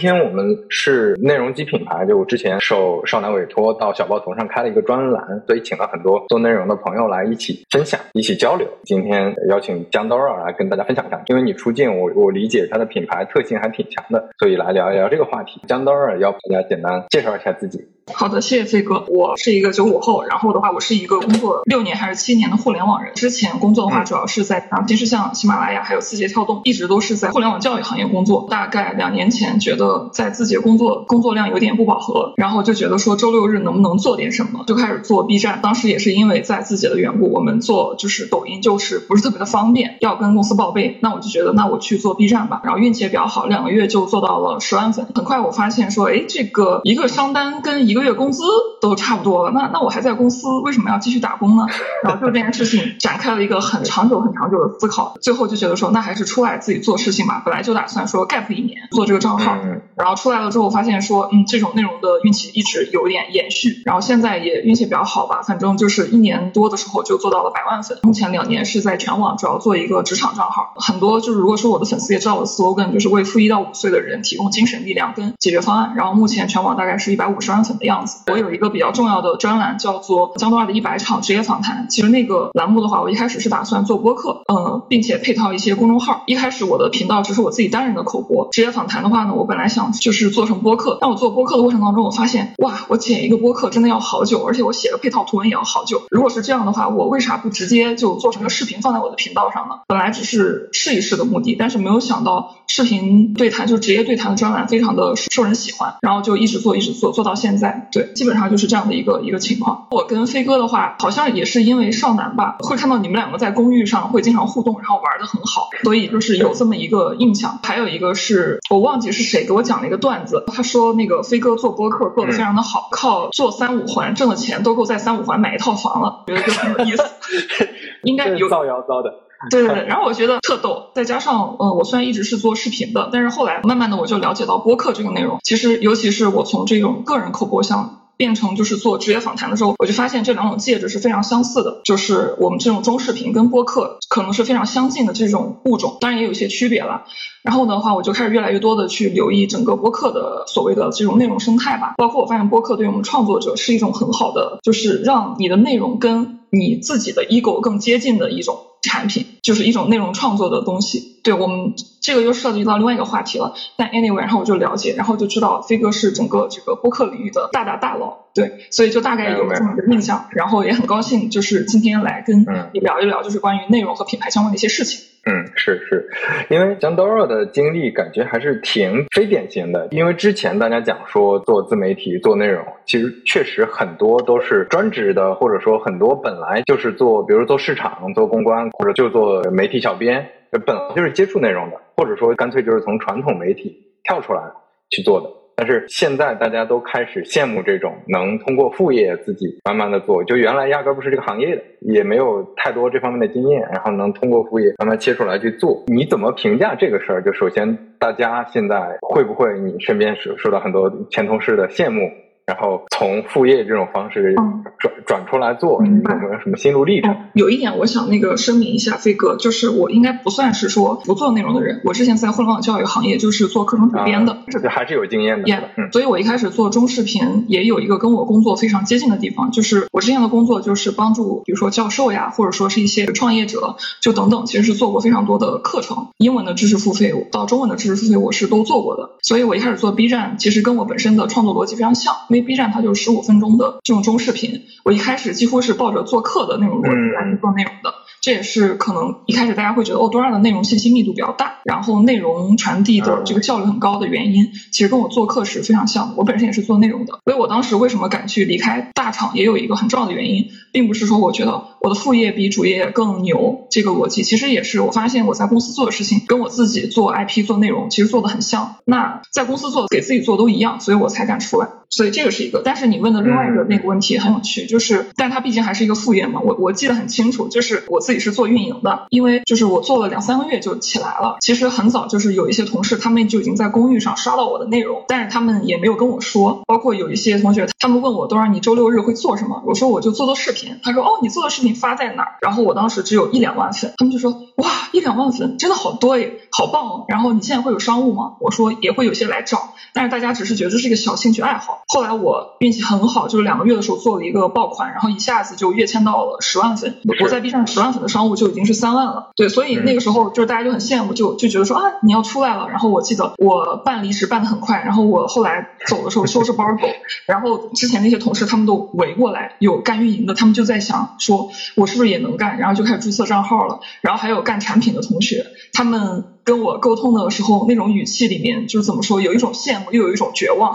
今天我们是内容机品牌，就我之前受少男委托到小报头上开了一个专栏，所以请了很多做内容的朋友来一起分享、一起交流。今天邀请江刀儿来跟大家分享一下，因为你出镜，我我理解他的品牌特性还挺强的，所以来聊一聊这个话题。江刀儿要大家简单介绍一下自己。好的，谢谢飞哥。我是一个九五后，然后的话，我是一个工作六年还是七年的互联网人。之前工作的话，主要是在啊，其实像喜马拉雅还有字节跳动，一直都是在互联网教育行业工作。大概两年前，觉得在字节工作工作量有点不饱和，然后就觉得说周六日能不能做点什么，就开始做 B 站。当时也是因为在字节的缘故，我们做就是抖音就是不是特别的方便，要跟公司报备。那我就觉得，那我去做 B 站吧。然后运气也比较好，两个月就做到了十万粉。很快我发现说，哎，这个一个商单跟一个月工资。都差不多了，那那我还在公司，为什么要继续打工呢？然后就这件事情展开了一个很长久、很长久的思考，最后就觉得说，那还是出来自己做事情吧。本来就打算说 gap 一年做这个账号，然后出来了之后发现说，嗯，这种内容的运气一直有点延续，然后现在也运气比较好吧，反正就是一年多的时候就做到了百万粉。目前两年是在全网主要做一个职场账号，很多就是如果说我的粉丝也知道我的 slogan，就是为负一到五岁的人提供精神力量跟解决方案。然后目前全网大概是一百五十万粉的样子。我有一个比较重要的专栏叫做江东二的一百场职业访谈。其实那个栏目的话，我一开始是打算做播客，呃，并且配套一些公众号。一开始我的频道只是我自己单人的口播。职业访谈的话呢，我本来想就是做成播客。但我做播客的过程当中，我发现哇，我剪一个播客真的要好久，而且我写个配套图文也要好久。如果是这样的话，我为啥不直接就做成个视频放在我的频道上呢？本来只是试一试的目的，但是没有想到视频对谈就职业对谈的专栏非常的受人喜欢，然后就一直做一直做，做到现在。对，基本上就是这样的一个一个。情况，我跟飞哥的话，好像也是因为少男吧，会看到你们两个在公寓上会经常互动，然后玩的很好，所以就是有这么一个印象。还有一个是我忘记是谁给我讲了一个段子，他说那个飞哥做播客做的非常的好，靠做三五环挣的钱都够在三五环买一套房了，觉得就很有意思。应该有造谣造的，对对对。然后我觉得特逗，再加上嗯，我虽然一直是做视频的，但是后来慢慢的我就了解到播客这个内容，其实尤其是我从这种个人口播向。变成就是做职业访谈的时候，我就发现这两种介质是非常相似的，就是我们这种中视频跟播客可能是非常相近的这种物种，当然也有一些区别了。然后的话，我就开始越来越多的去留意整个播客的所谓的这种内容生态吧，包括我发现播客对于我们创作者是一种很好的，就是让你的内容跟你自己的 ego 更接近的一种产品，就是一种内容创作的东西。对我们这个又涉及到另外一个话题了，但 anyway，然后我就了解，然后就知道飞哥是整个这个播客领域的大大大佬，对，所以就大概有这么一个印象，然后也很高兴，就是今天来跟你聊一聊，就是关于内容和品牌相关的一些事情。嗯，是是，因为江 Dora 的经历感觉还是挺非典型的，因为之前大家讲说做自媒体做内容，其实确实很多都是专职的，或者说很多本来就是做，比如做市场、做公关，或者就做媒体小编。本来就是接触内容的，或者说干脆就是从传统媒体跳出来去做的。但是现在大家都开始羡慕这种能通过副业自己慢慢的做，就原来压根不是这个行业的，也没有太多这方面的经验，然后能通过副业慢慢切出来去做。你怎么评价这个事儿？就首先大家现在会不会你身边受受到很多前同事的羡慕？然后从副业这种方式转转出来做，有没有什么心路历程？有一点我想那个声明一下，飞哥，就是我应该不算是说不做内容的人。我之前在互联网教育行业就是做课程主编的，这还是有经验的。嗯，所以我一开始做中视频也有一个跟我工作非常接近的地方，就是我之前的工作就是帮助，比如说教授呀，或者说是一些创业者，就等等，其实是做过非常多的课程，英文的知识付费到中文的知识付费，我是都做过的。所以我一开始做 B 站，其实跟我本身的创作逻辑非常像。B 站它就是十五分钟的这种中视频，我一开始几乎是抱着做客的那种逻辑来做内容的。这也是可能一开始大家会觉得哦，多让的内容信息密度比较大，然后内容传递的这个效率很高的原因，其实跟我做课时非常像。我本身也是做内容的，所以我当时为什么敢去离开大厂，也有一个很重要的原因，并不是说我觉得我的副业比主业更牛这个逻辑，其实也是我发现我在公司做的事情跟我自己做 IP 做内容其实做的很像，那在公司做给自己做都一样，所以我才敢出来。所以这个是一个。但是你问的另外一个那个问题很有趣，就是但它毕竟还是一个副业嘛。我我记得很清楚，就是我自己是做运营的，因为就是我做了两三个月就起来了。其实很早就是有一些同事他们就已经在公寓上刷到我的内容，但是他们也没有跟我说。包括有一些同学，他们问我多少你周六日会做什么？我说我就做做视频。他说哦，你做的视频发在哪儿？然后我当时只有一两万粉，他们就说哇，一两万粉真的好多诶，好棒哦。然后你现在会有商务吗？我说也会有些来找，但是大家只是觉得这是一个小兴趣爱好。后来我运气很好，就是两个月的时候做了一个爆款，然后一下子就跃迁到了十万粉。我在 B 站十万粉的商务就已经是三万了。对，所以那个时候就是大家就很羡慕，就就觉得说啊你要出来了。然后我记得我办离职办的很快，然后我后来走的时候收拾包走，然后之前那些同事他们都围过来，有干运营的，他们就在想说我是不是也能干，然后就开始注册账号了。然后还有干产品的同学，他们跟我沟通的时候那种语气里面就是怎么说，有一种羡慕，又有一种绝望。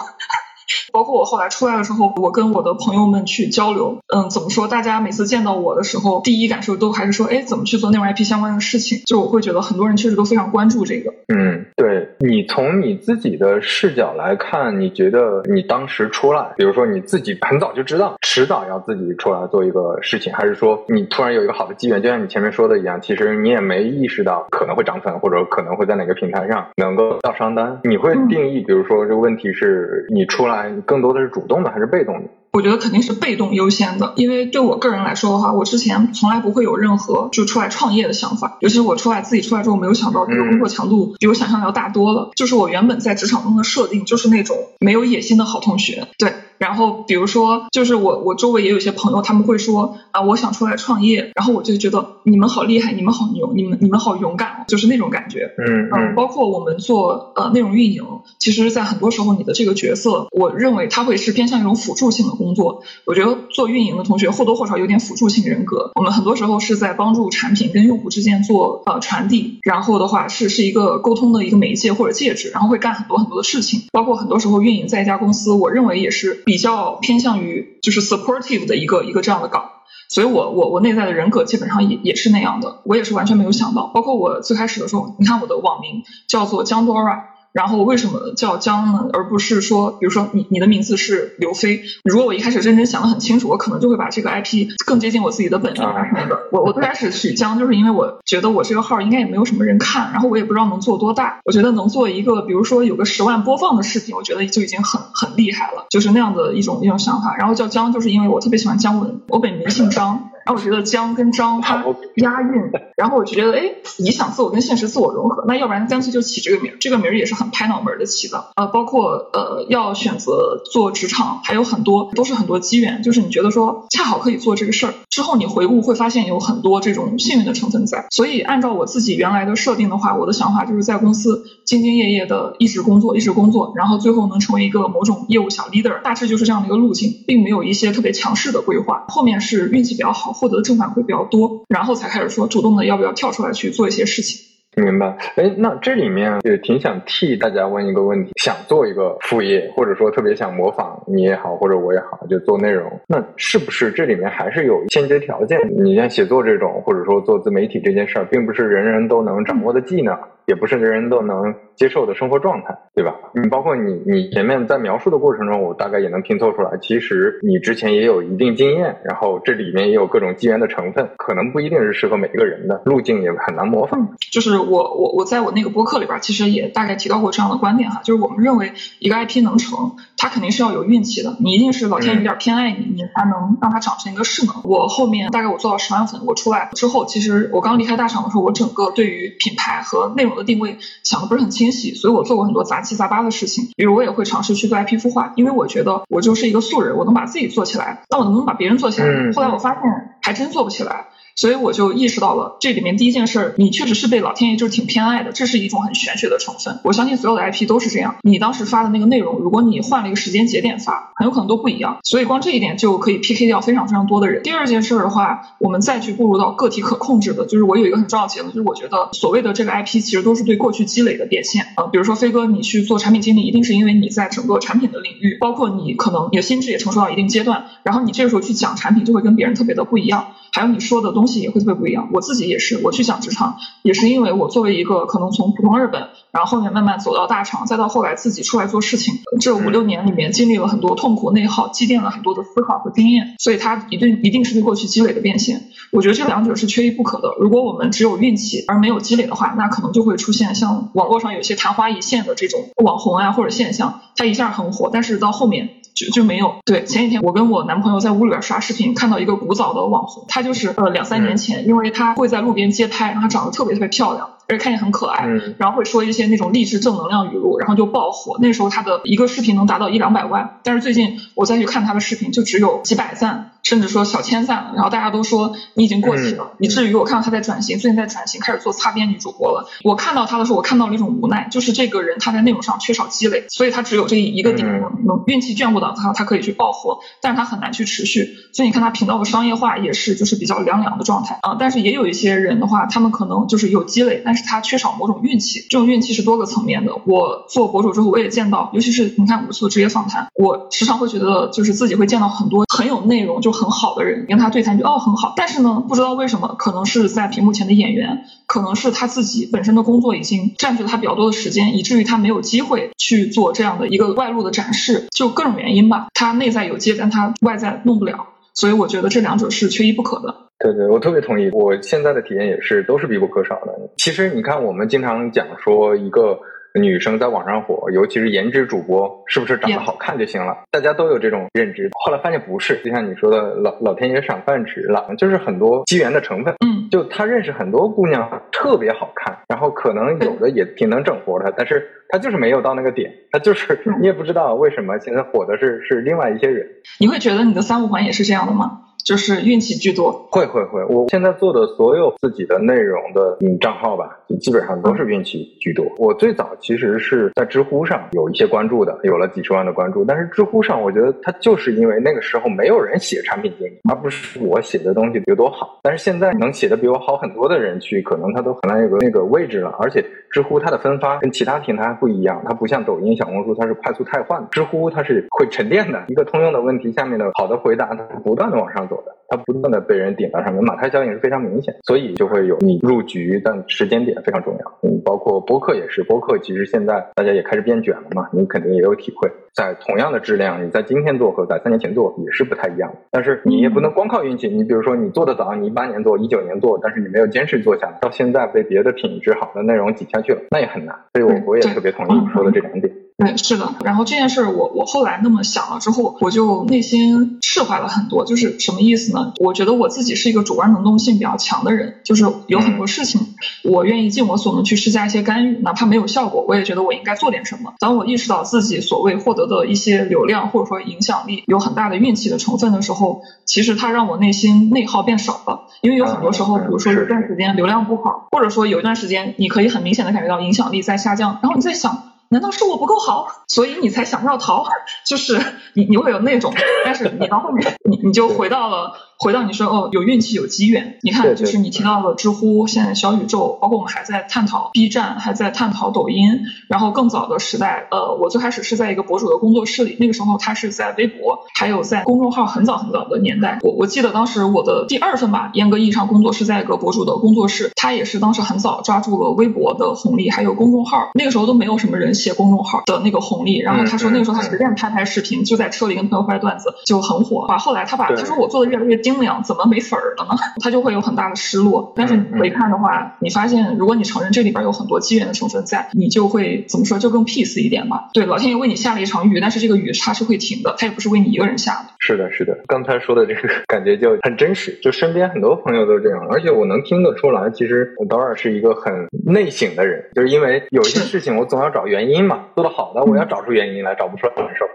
包括我后来出来的时候，我跟我的朋友们去交流，嗯，怎么说？大家每次见到我的时候，第一感受都还是说，哎，怎么去做内容 IP 相关的事情？就我会觉得很多人确实都非常关注这个。嗯，对你从你自己的视角来看，你觉得你当时出来，比如说你自己很早就知道迟早要自己出来做一个事情，还是说你突然有一个好的机缘？就像你前面说的一样，其实你也没意识到可能会涨粉，或者可能会在哪个平台上能够到商单。你会定义，比如说这个问题是你出来更多的是主动的还是被动的？我觉得肯定是被动优先的，因为对我个人来说的话，我之前从来不会有任何就出来创业的想法，尤其是我出来自己出来之后，没有想到这个工作强度比我想象的要大多了。就是我原本在职场中的设定就是那种没有野心的好同学，对。然后比如说，就是我我周围也有些朋友，他们会说啊，我想出来创业，然后我就觉得你们好厉害，你们好牛，你们你们好勇敢，就是那种感觉。嗯嗯，包括我们做呃内容运营，其实，在很多时候你的这个角色，我认为它会是偏向一种辅助性的工作。我觉得做运营的同学或多或少有点辅助性人格。我们很多时候是在帮助产品跟用户之间做呃传递，然后的话是是一个沟通的一个媒介或者介质，然后会干很多很多的事情。包括很多时候运营在一家公司，我认为也是。比较偏向于就是 supportive 的一个一个这样的岗，所以我我我内在的人格基本上也也是那样的，我也是完全没有想到，包括我最开始的时候，你看我的网名叫做江多尔。然后为什么叫姜呢？而不是说，比如说你你的名字是刘飞。如果我一开始认真想的很清楚，我可能就会把这个 IP 更接近我自己的本名啊什么的。我我最开始取姜，就是因为我觉得我这个号应该也没有什么人看，然后我也不知道能做多大。我觉得能做一个，比如说有个十万播放的视频，我觉得就已经很很厉害了，就是那样的一种一种想法。然后叫姜，就是因为我特别喜欢姜文，我本名姓张。然后我觉得江跟张它押韵，然后我就觉得哎，理想自我跟现实自我融合，那要不然干脆就起这个名儿，这个名儿也是很拍脑门的起的。呃，包括呃要选择做职场，还有很多都是很多机缘，就是你觉得说恰好可以做这个事儿，之后你回顾会发现有很多这种幸运的成分在。所以按照我自己原来的设定的话，我的想法就是在公司兢兢业业的一直工作，一直工作，然后最后能成为一个某种业务小 leader，大致就是这样的一个路径，并没有一些特别强势的规划。后面是运气比较好。获得正反馈比较多，然后才开始说主动的要不要跳出来去做一些事情。明白。哎，那这里面也挺想替大家问一个问题：想做一个副业，或者说特别想模仿你也好，或者我也好，就做内容，那是不是这里面还是有先决条件？你像写作这种，或者说做自媒体这件事儿，并不是人人都能掌握的技能。也不是人人都能接受的生活状态，对吧？你包括你，你前面在描述的过程中，我大概也能拼凑出来。其实你之前也有一定经验，然后这里面也有各种机缘的成分，可能不一定是适合每一个人的路径，也很难模仿。就是我我我在我那个播客里边，其实也大概提到过这样的观点哈，就是我们认为一个 IP 能成，它肯定是要有运气的，你一定是老天有点偏爱你，你才能让它长成一个势能。我后面大概我做到十万粉，我出来之后，其实我刚离开大厂的时候，我整个对于品牌和内容。的定位想的不是很清晰，所以我做过很多杂七杂八的事情，比如我也会尝试去做 IP 孵化，因为我觉得我就是一个素人，我能把自己做起来，那我能不能把别人做起来？后来我发现还真做不起来。所以我就意识到了这里面第一件事，你确实是被老天爷就是挺偏爱的，这是一种很玄学的成分。我相信所有的 IP 都是这样，你当时发的那个内容，如果你换了一个时间节点发，很有可能都不一样。所以光这一点就可以 PK 掉非常非常多的人。第二件事的话，我们再去步入到个体可控制的，就是我有一个很重要的结论，就是我觉得所谓的这个 IP 其实都是对过去积累的变现。呃，比如说飞哥，你去做产品经理，一定是因为你在整个产品的领域，包括你可能你的心智也成熟到一定阶段，然后你这个时候去讲产品就会跟别人特别的不一样。还有你说的东西也会特别不一样。我自己也是，我去讲职场，也是因为我作为一个可能从普通日本，然后后面慢慢走到大厂，再到后来自己出来做事情，这五六年里面经历了很多痛苦内耗，积淀了很多的思考和经验，所以它一定一定是对过去积累的变现。我觉得这两者是缺一不可的。如果我们只有运气而没有积累的话，那可能就会出现像网络上有些昙花一现的这种网红啊或者现象，它一下很火，但是到后面就就没有。对，前几天我跟我男朋友在屋里边刷视频，看到一个古早的网红，他就是呃两三年前，因为他会在路边街拍，然后长得特别特别漂亮。而且看起来很可爱，然后会说一些那种励志正能量语录，然后就爆火。那时候他的一个视频能达到一两百万，但是最近我再去看他的视频，就只有几百赞，甚至说小千赞。然后大家都说你已经过气了，以至于我看到他在转型，最近在转型，开始做擦边女主播了。我看到他的时候，我看到了一种无奈，就是这个人他在内容上缺少积累，所以他只有这一个点能运气眷顾到他，他可以去爆火，但是他很难去持续。所以你看他频道的商业化也是就是比较凉凉的状态啊。但是也有一些人的话，他们可能就是有积累，但是他缺少某种。运气，这种运气是多个层面的。我做博主之后，我也见到，尤其是你看五次职业访谈，我时常会觉得，就是自己会见到很多很有内容就很好的人，跟他对谈就哦很好。但是呢，不知道为什么，可能是在屏幕前的演员，可能是他自己本身的工作已经占据了他比较多的时间，以至于他没有机会去做这样的一个外露的展示，就各种原因吧。他内在有接，但他外在弄不了。所以我觉得这两者是缺一不可的。对对，我特别同意。我现在的体验也是，都是必不可少的。其实你看，我们经常讲说，一个女生在网上火，尤其是颜值主播，是不是长得好看就行了？大家都有这种认知。后来发现不是，就像你说的，老老天爷赏饭吃了，就是很多机缘的成分。嗯，就他认识很多姑娘特别好看，然后可能有的也挺能整活的，但是他就是没有到那个点，他就是你也不知道为什么现在火的是是另外一些人。你会觉得你的三五环也是这样的吗？就是运气居多，会会会。我现在做的所有自己的内容的嗯账号吧，基本上都是运气居多。我最早其实是在知乎上有一些关注的，有了几十万的关注。但是知乎上，我觉得它就是因为那个时候没有人写产品经理，而不是我写的东西有多好。但是现在能写的比我好很多的人去，可能他都很难有个那个位置了。而且知乎它的分发跟其他平台不一样，它不像抖音、小红书，它是快速汰换。知乎它是会沉淀的，一个通用的问题下面的好的回答，它不断的往上走。它不断的被人顶到上面，马太效应是非常明显，所以就会有你入局，但时间点非常重要。嗯，包括播客也是，播客其实现在大家也开始变卷了嘛，你肯定也有体会。在同样的质量，你在今天做和在三年前做也是不太一样的。但是你也不能光靠运气，你比如说你做的早，你一八年做，一九年做，但是你没有坚持做下来，到现在被别的品质好的内容挤下去了，那也很难。所以我我也特别同意你说的这两点。对，是的。然后这件事儿，我我后来那么想了之后，我就内心释怀了很多。就是什么意思呢？我觉得我自己是一个主观能动性比较强的人，就是有很多事情，我愿意尽我所能去施加一些干预，哪怕没有效果，我也觉得我应该做点什么。当我意识到自己所谓获得的一些流量或者说影响力有很大的运气的成分的时候，其实它让我内心内耗变少了。因为有很多时候，比如说有段时间流量不好，或者说有一段时间你可以很明显的感觉到影响力在下降，然后你在想。难道是我不够好，所以你才想要逃？就是你你会有那种，但是你到后面，你你就回到了。回到你说哦，有运气有机缘。你看，就是你提到了知乎，现在小宇宙，包括我们还在探讨 B 站，还在探讨抖音。然后更早的时代，呃，我最开始是在一个博主的工作室里，那个时候他是在微博，还有在公众号，很早很早的年代。我我记得当时我的第二份吧，严格意义上工作是在一个博主的工作室，他也是当时很早抓住了微博的红利，还有公众号。那个时候都没有什么人写公众号的那个红利。然后他说那个时候他随便拍拍视频，就在车里跟朋友拍段子，就很火。后来他把他说我做的越来越精良，怎么没粉儿了呢？他就会有很大的失落。但是回看的话，你发现如果你承认这里边有很多机缘的成分在，你就会怎么说，就更 peace 一点吧。对，老天爷为你下了一场雨，但是这个雨它是会停的，它也不是为你一个人下的。是的，是的。刚才说的这个感觉就很真实，就身边很多朋友都这样，而且我能听得出来，其实导尔是一个很内省的人，就是因为有一些事情我总要找原因嘛，做的好的我要找出原因来，找不出来难受；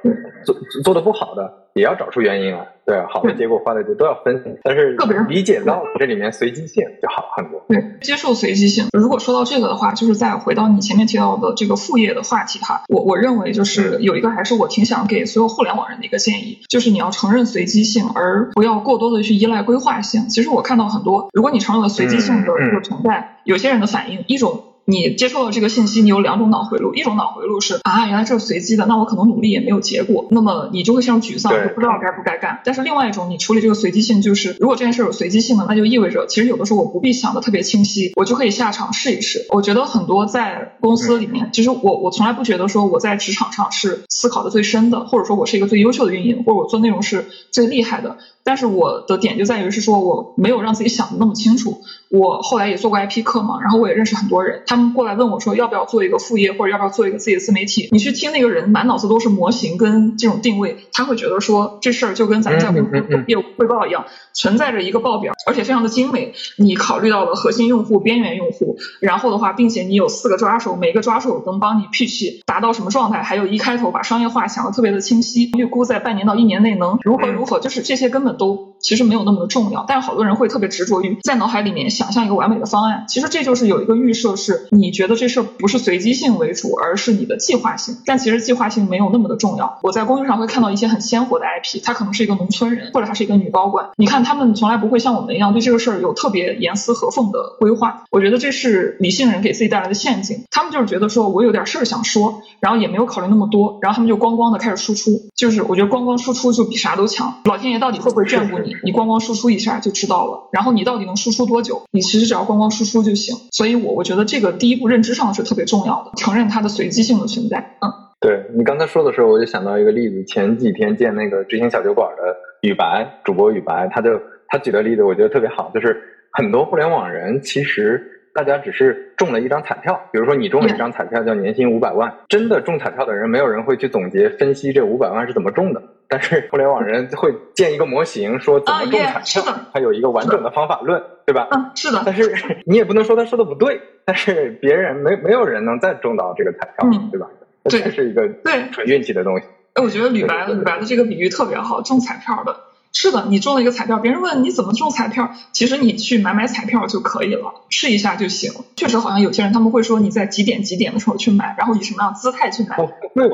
做做的不好的。也要找出原因来，对，好的结果坏的结果都要分析，但是理解到这里面随机性就好很多。对，接受随机性。如果说到这个的话，就是再回到你前面提到的这个副业的话题哈，我我认为就是有一个还是我挺想给所有互联网人的一个建议，就是你要承认随机性，而不要过多的去依赖规划性。其实我看到很多，如果你承认了随机性的这个存在，有些人的反应一种。你接受了这个信息，你有两种脑回路，一种脑回路是啊，原来这是随机的，那我可能努力也没有结果，那么你就会陷入沮丧，就不知道该不该干。但是另外一种，你处理这个随机性，就是如果这件事有随机性的，那就意味着其实有的时候我不必想的特别清晰，我就可以下场试一试。我觉得很多在公司里面，其实我我从来不觉得说我在职场上是思考的最深的，或者说我是一个最优秀的运营，或者我做内容是最厉害的。但是我的点就在于是说我没有让自己想的那么清楚。我后来也做过 IP 课嘛，然后我也认识很多人，他们过来问我说要不要做一个副业，或者要不要做一个自己的自媒体。你去听那个人满脑子都是模型跟这种定位，他会觉得说这事儿就跟咱们在公司业务汇报一样，存在着一个报表，而且非常的精美。你考虑到了核心用户、边缘用户，然后的话，并且你有四个抓手，每个抓手能帮你 pitch 达到什么状态，还有一开头把商业化想的特别的清晰，预估在半年到一年内能如何如何，就是这些根本都其实没有那么的重要，但是好多人会特别执着于在脑海里面。想象一个完美的方案，其实这就是有一个预设，是你觉得这事儿不是随机性为主，而是你的计划性。但其实计划性没有那么的重要。我在公寓上会看到一些很鲜活的 IP，他可能是一个农村人，或者他是一个女高管。你看他们从来不会像我们一样对这个事儿有特别严丝合缝的规划。我觉得这是理性人给自己带来的陷阱。他们就是觉得说我有点事儿想说，然后也没有考虑那么多，然后他们就咣咣的开始输出。就是我觉得咣咣输出就比啥都强。老天爷到底会不会眷顾你？你咣咣输出一下就知道了。然后你到底能输出多久？你其实只要光光输出就行，所以我我觉得这个第一步认知上是特别重要的，承认它的随机性的存在。嗯，对你刚才说的时候，我就想到一个例子，前几天见那个执行小酒馆的雨白主播雨白，他就他举的例子我觉得特别好，就是很多互联网人其实大家只是中了一张彩票，比如说你中了一张彩票叫年薪五百万，真的中彩票的人没有人会去总结分析这五百万是怎么中的。但是互联网人会建一个模型，说怎么中彩票，他有一个完整的方法论，对吧？嗯，是的。但是你也不能说他说的不对，但是别人没没有人能再中到这个彩票，对吧？对，这是一个对纯运气的东西。哎，我觉得吕白吕白的这个比喻特别好，中彩票的。是的，你中了一个彩票，别人问你怎么中彩票，其实你去买买彩票就可以了，试一下就行。确实，好像有些人他们会说你在几点几点的时候去买，然后以什么样姿态去买，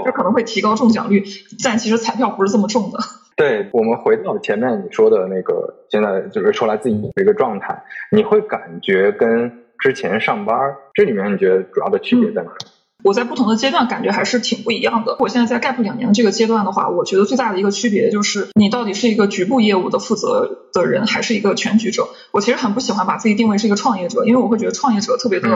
这可能会提高中奖率。但其实彩票不是这么中的。对我们回到前面你说的那个，现在就是出来自己的一个状态，你会感觉跟之前上班这里面你觉得主要的区别在哪？我在不同的阶段感觉还是挺不一样的。我现在在 gap 两年的这个阶段的话，我觉得最大的一个区别就是，你到底是一个局部业务的负责的人，还是一个全局者。我其实很不喜欢把自己定位是一个创业者，因为我会觉得创业者特别的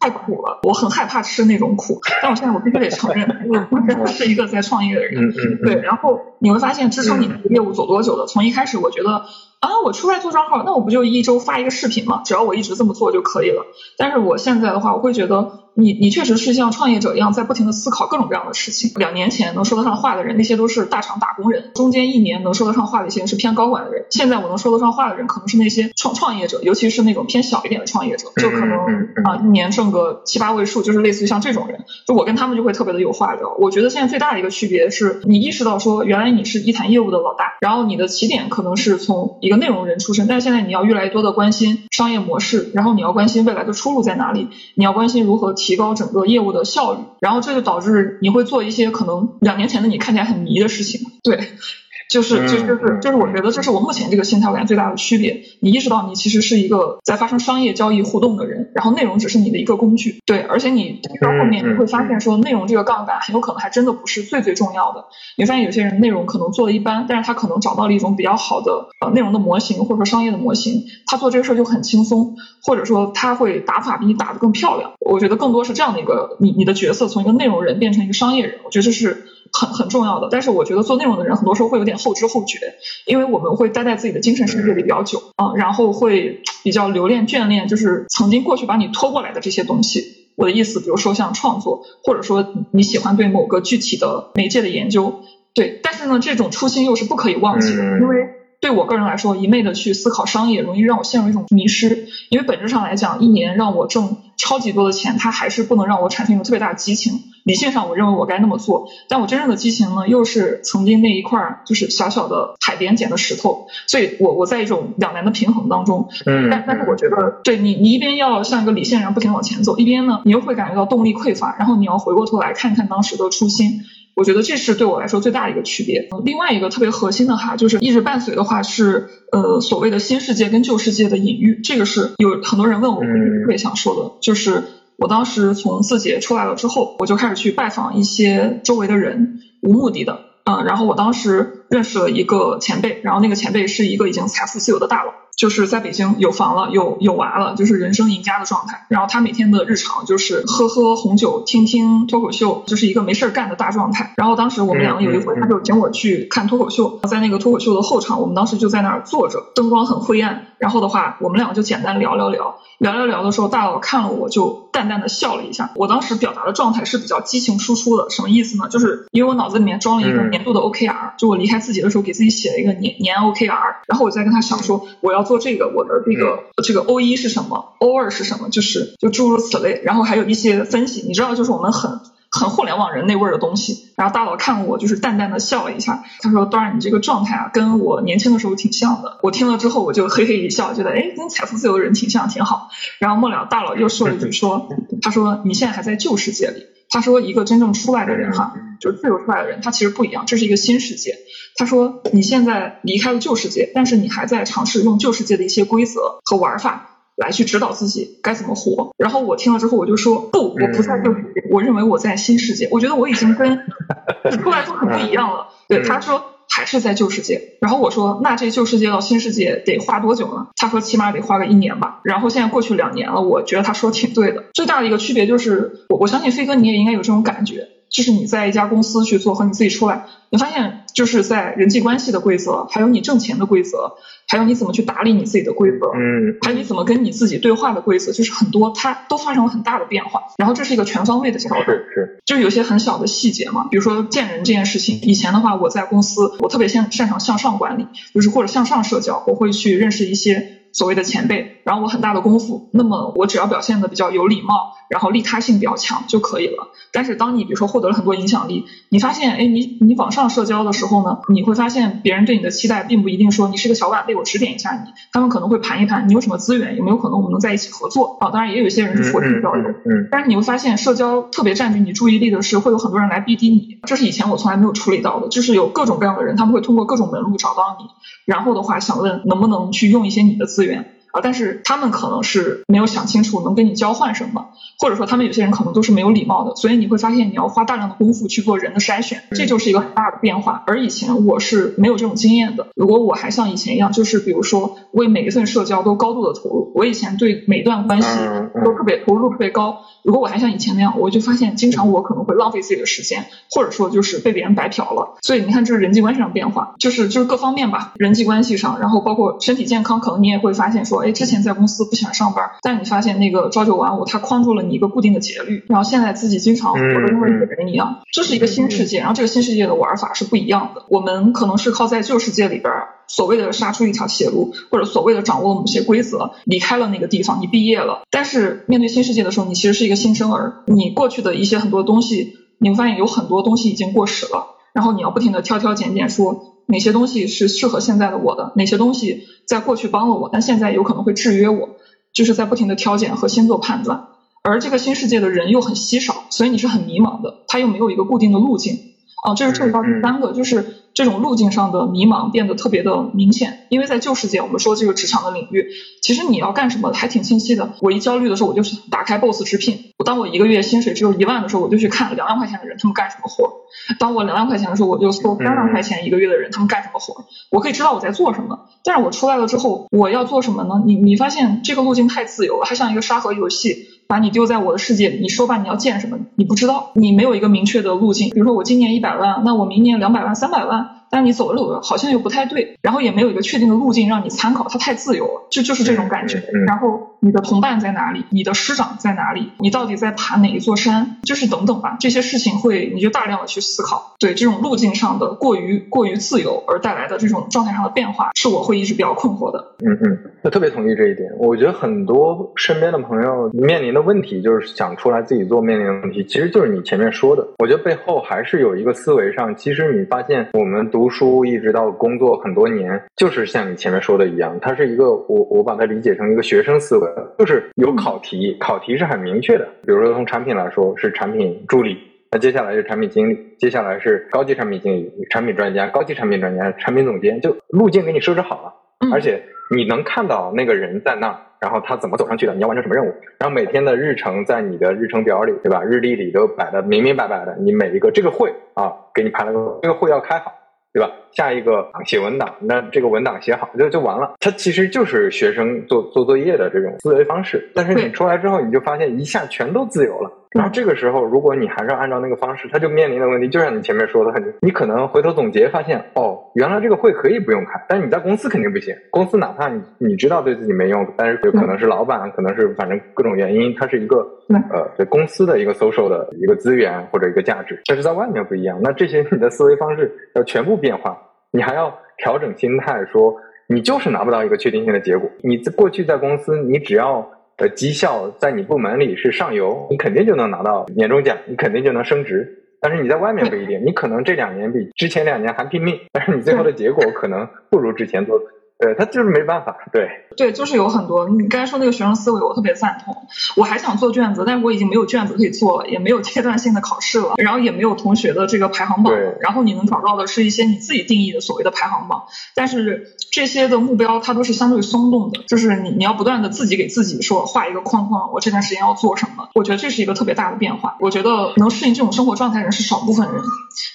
太苦了，我很害怕吃那种苦。但我现在我必须得承认，我真的是一个在创业的人。对，然后你会发现支撑你的业务走多久的，从一开始我觉得。啊，我出来做账号，那我不就一周发一个视频吗？只要我一直这么做就可以了。但是我现在的话，我会觉得你你确实是像创业者一样，在不停的思考各种各样的事情。两年前能说得上话的人，那些都是大厂打工人；中间一年能说得上话的一些人是偏高管的人。现在我能说得上话的人，可能是那些创创业者，尤其是那种偏小一点的创业者，就可能啊一年挣个七八位数，就是类似于像这种人。就我跟他们就会特别的有话聊。我觉得现在最大的一个区别是你意识到说，原来你是一谈业务的老大，然后你的起点可能是从一。一个内容人出身，但是现在你要越来越多的关心商业模式，然后你要关心未来的出路在哪里，你要关心如何提高整个业务的效率，然后这就导致你会做一些可能两年前的你看起来很迷的事情，对。就是，就就是就是，我觉得这是我目前这个心态我感觉最大的区别。你意识到你其实是一个在发生商业交易互动的人，然后内容只是你的一个工具。对，而且你到后面你会发现说，内容这个杠杆很有可能还真的不是最最重要的。你发现有些人内容可能做的一般，但是他可能找到了一种比较好的呃内容的模型，或者说商业的模型，他做这个事儿就很轻松，或者说他会打法比你打得更漂亮。我觉得更多是这样的一个你你的角色从一个内容人变成一个商业人，我觉得这是。很很重要的，但是我觉得做内容的人很多时候会有点后知后觉，因为我们会待在自己的精神世界里比较久啊，然后会比较留恋眷恋，就是曾经过去把你拖过来的这些东西。我的意思，比如说像创作，或者说你喜欢对某个具体的媒介的研究，对，但是呢，这种初心又是不可以忘记的，因为对我个人来说，一昧的去思考商业，容易让我陷入一种迷失，因为本质上来讲，一年让我挣。超级多的钱，它还是不能让我产生一种特别大的激情。理性上，我认为我该那么做，但我真正的激情呢，又是曾经那一块就是小小的海边捡的石头。所以我我在一种两难的平衡当中。嗯。但但是我觉得，对你你一边要像一个理性人不停往前走，一边呢，你又会感觉到动力匮乏，然后你要回过头来看看当时的初心。我觉得这是对我来说最大的一个区别。另外一个特别核心的哈，就是一直伴随的话是呃所谓的新世界跟旧世界的隐喻。这个是有很多人问我，我特别想说的，就是我当时从字节出来了之后，我就开始去拜访一些周围的人，无目的的，嗯，然后我当时认识了一个前辈，然后那个前辈是一个已经财富自由的大佬。就是在北京有房了，有有娃了，就是人生赢家的状态。然后他每天的日常就是喝喝红酒，听听脱口秀，就是一个没事儿干的大状态。然后当时我们两个有一回，他就请我去看脱口秀，在那个脱口秀的后场，我们当时就在那儿坐着，灯光很灰暗。然后的话，我们两个就简单聊聊聊，聊聊聊的时候，大佬看了我就淡淡的笑了一下。我当时表达的状态是比较激情输出的，什么意思呢？就是因为我脑子里面装了一个年度的 OKR，就我离开自己的时候给自己写了一个年年 OKR，然后我再跟他想说我要。做这个，我的这个这个 O 一是什么，O 二是什么，就是就诸如此类，然后还有一些分析，你知道，就是我们很很互联网人那味儿的东西。然后大佬看我就是淡淡的笑了一下，他说：“当然，你这个状态啊，跟我年轻的时候挺像的。”我听了之后，我就嘿嘿一笑，觉得哎，跟财富自由的人挺像，挺好。然后末了，大佬又说了一句说：“他说你现在还在旧世界里。”他说一个真正出来的人哈，就是自由出来的人，他其实不一样，这是一个新世界。他说你现在离开了旧世界，但是你还在尝试用旧世界的一些规则和玩法来去指导自己该怎么活。然后我听了之后，我就说不，我不在旧世界，我认为我在新世界。我觉得我已经跟 出来就很不一样了。对，他说还是在旧世界。然后我说那这旧世界到新世界得花多久呢？他说起码得花个一年吧。然后现在过去两年了，我觉得他说挺对的。最大的一个区别就是，我我相信飞哥你也应该有这种感觉。就是你在一家公司去做和你自己出来，你发现就是在人际关系的规则，还有你挣钱的规则，还有你怎么去打理你自己的规则，嗯，还有你怎么跟你自己对话的规则，就是很多它都发生了很大的变化。然后这是一个全方位的调整，是是，就是有些很小的细节嘛，比如说见人这件事情。以前的话，我在公司我特别擅擅长向上管理，就是或者向上社交，我会去认识一些。所谓的前辈，然后我很大的功夫，那么我只要表现的比较有礼貌，然后利他性比较强就可以了。但是当你比如说获得了很多影响力，你发现，哎，你你网上社交的时候呢，你会发现别人对你的期待并不一定说你是个小晚辈，我指点一下你，他们可能会盘一盘你有什么资源，有没有可能我们能在一起合作啊？当然也有一些人是佛系交流，嗯，但是你会发现社交特别占据你注意力的是会有很多人来逼逼你，这是以前我从来没有处理到的，就是有各种各样的人，他们会通过各种门路找到你，然后的话想问能不能去用一些你的资源。啊，但是他们可能是没有想清楚能跟你交换什么，或者说他们有些人可能都是没有礼貌的，所以你会发现你要花大量的功夫去做人的筛选，这就是一个很大的变化。而以前我是没有这种经验的，如果我还像以前一样，就是比如说为每一份社交都高度的投入，我以前对每段关系都特别投入特别高。如果我还像以前那样，我就发现经常我可能会浪费自己的时间，或者说就是被别人白嫖了。所以你看，这是人际关系上变化，就是就是各方面吧，人际关系上，然后包括身体健康，可能你也会发现说。哎，之前在公司不喜欢上班，但你发现那个朝九晚五，它框住了你一个固定的节律，然后现在自己经常活得跟个人一样，这是一个新世界，然后这个新世界的玩法是不一样的。我们可能是靠在旧世界里边所谓的杀出一条血路，或者所谓的掌握了某些规则，离开了那个地方，你毕业了。但是面对新世界的时候，你其实是一个新生儿，你过去的一些很多东西，你会发现有很多东西已经过时了，然后你要不停的挑挑拣拣说。哪些东西是适合现在的我的？哪些东西在过去帮了我，但现在有可能会制约我？就是在不停的挑拣和先做判断。而这个新世界的人又很稀少，所以你是很迷茫的。他又没有一个固定的路径。啊，这是涉及到第三个，就是。这种路径上的迷茫变得特别的明显，因为在旧世界，我们说这个职场的领域，其实你要干什么还挺清晰的。我一焦虑的时候，我就去打开 Boss 直聘。当我一个月薪水只有一万的时候，我就去看两万块钱的人他们干什么活。当我两万块钱的时候，我就搜三万块钱一个月的人他们干什么活。我可以知道我在做什么。但是我出来了之后，我要做什么呢？你你发现这个路径太自由了，它像一个沙盒游戏，把你丢在我的世界里。你说吧，你要建什么？你不知道，你没有一个明确的路径。比如说我今年一百万，那我明年两百万、三百万。但是你走的路好像又不太对，然后也没有一个确定的路径让你参考，它太自由了，就就是这种感觉。然后你的同伴在哪里？你的师长在哪里？你到底在爬哪一座山？就是等等吧，这些事情会你就大量的去思考。对这种路径上的过于过于自由而带来的这种状态上的变化，是我会一直比较困惑的。嗯嗯，我特别同意这一点。我觉得很多身边的朋友面临的问题，就是想出来自己做面临的问题，其实就是你前面说的。我觉得背后还是有一个思维上，其实你发现我们读。读书一直到工作很多年，就是像你前面说的一样，它是一个我我把它理解成一个学生思维，就是有考题，考题是很明确的。比如说从产品来说是产品助理，那接下来是产品经理，接下来是高级产品经理、产品专家、高级产品专家、产品总监，就路径给你设置好了，而且你能看到那个人在那，然后他怎么走上去的，你要完成什么任务，然后每天的日程在你的日程表里，对吧？日历里都摆的明明白白的，你每一个这个会啊，给你排了个这个会要开好。对吧？下一个写文档，那这个文档写好就就完了。它其实就是学生做做作业的这种思维方式。但是你出来之后，你就发现一下全都自由了。然后这个时候，如果你还是按照那个方式，他就面临的问题，就像你前面说的，很，你可能回头总结发现，哦，原来这个会可以不用开，但你在公司肯定不行。公司哪怕你你知道对自己没用，但是有可能是老板，可能是反正各种原因，它是一个呃对公司的一个 social 的一个资源或者一个价值。但是在外面不一样，那这些你的思维方式要全部变化。你还要调整心态，说你就是拿不到一个确定性的结果。你在过去在公司，你只要的绩效在你部门里是上游，你肯定就能拿到年终奖，你肯定就能升职。但是你在外面不一定，你可能这两年比之前两年还拼命，但是你最后的结果可能不如之前做。对他就是没办法，对对，就是有很多。你刚才说那个学生思维，我特别赞同。我还想做卷子，但是我已经没有卷子可以做了，也没有阶段性的考试了，然后也没有同学的这个排行榜。然后你能找到的是一些你自己定义的所谓的排行榜，但是这些的目标它都是相对松动的，就是你你要不断的自己给自己说画一个框框，我这段时间要做什么。我觉得这是一个特别大的变化。我觉得能适应这种生活状态人是少部分人，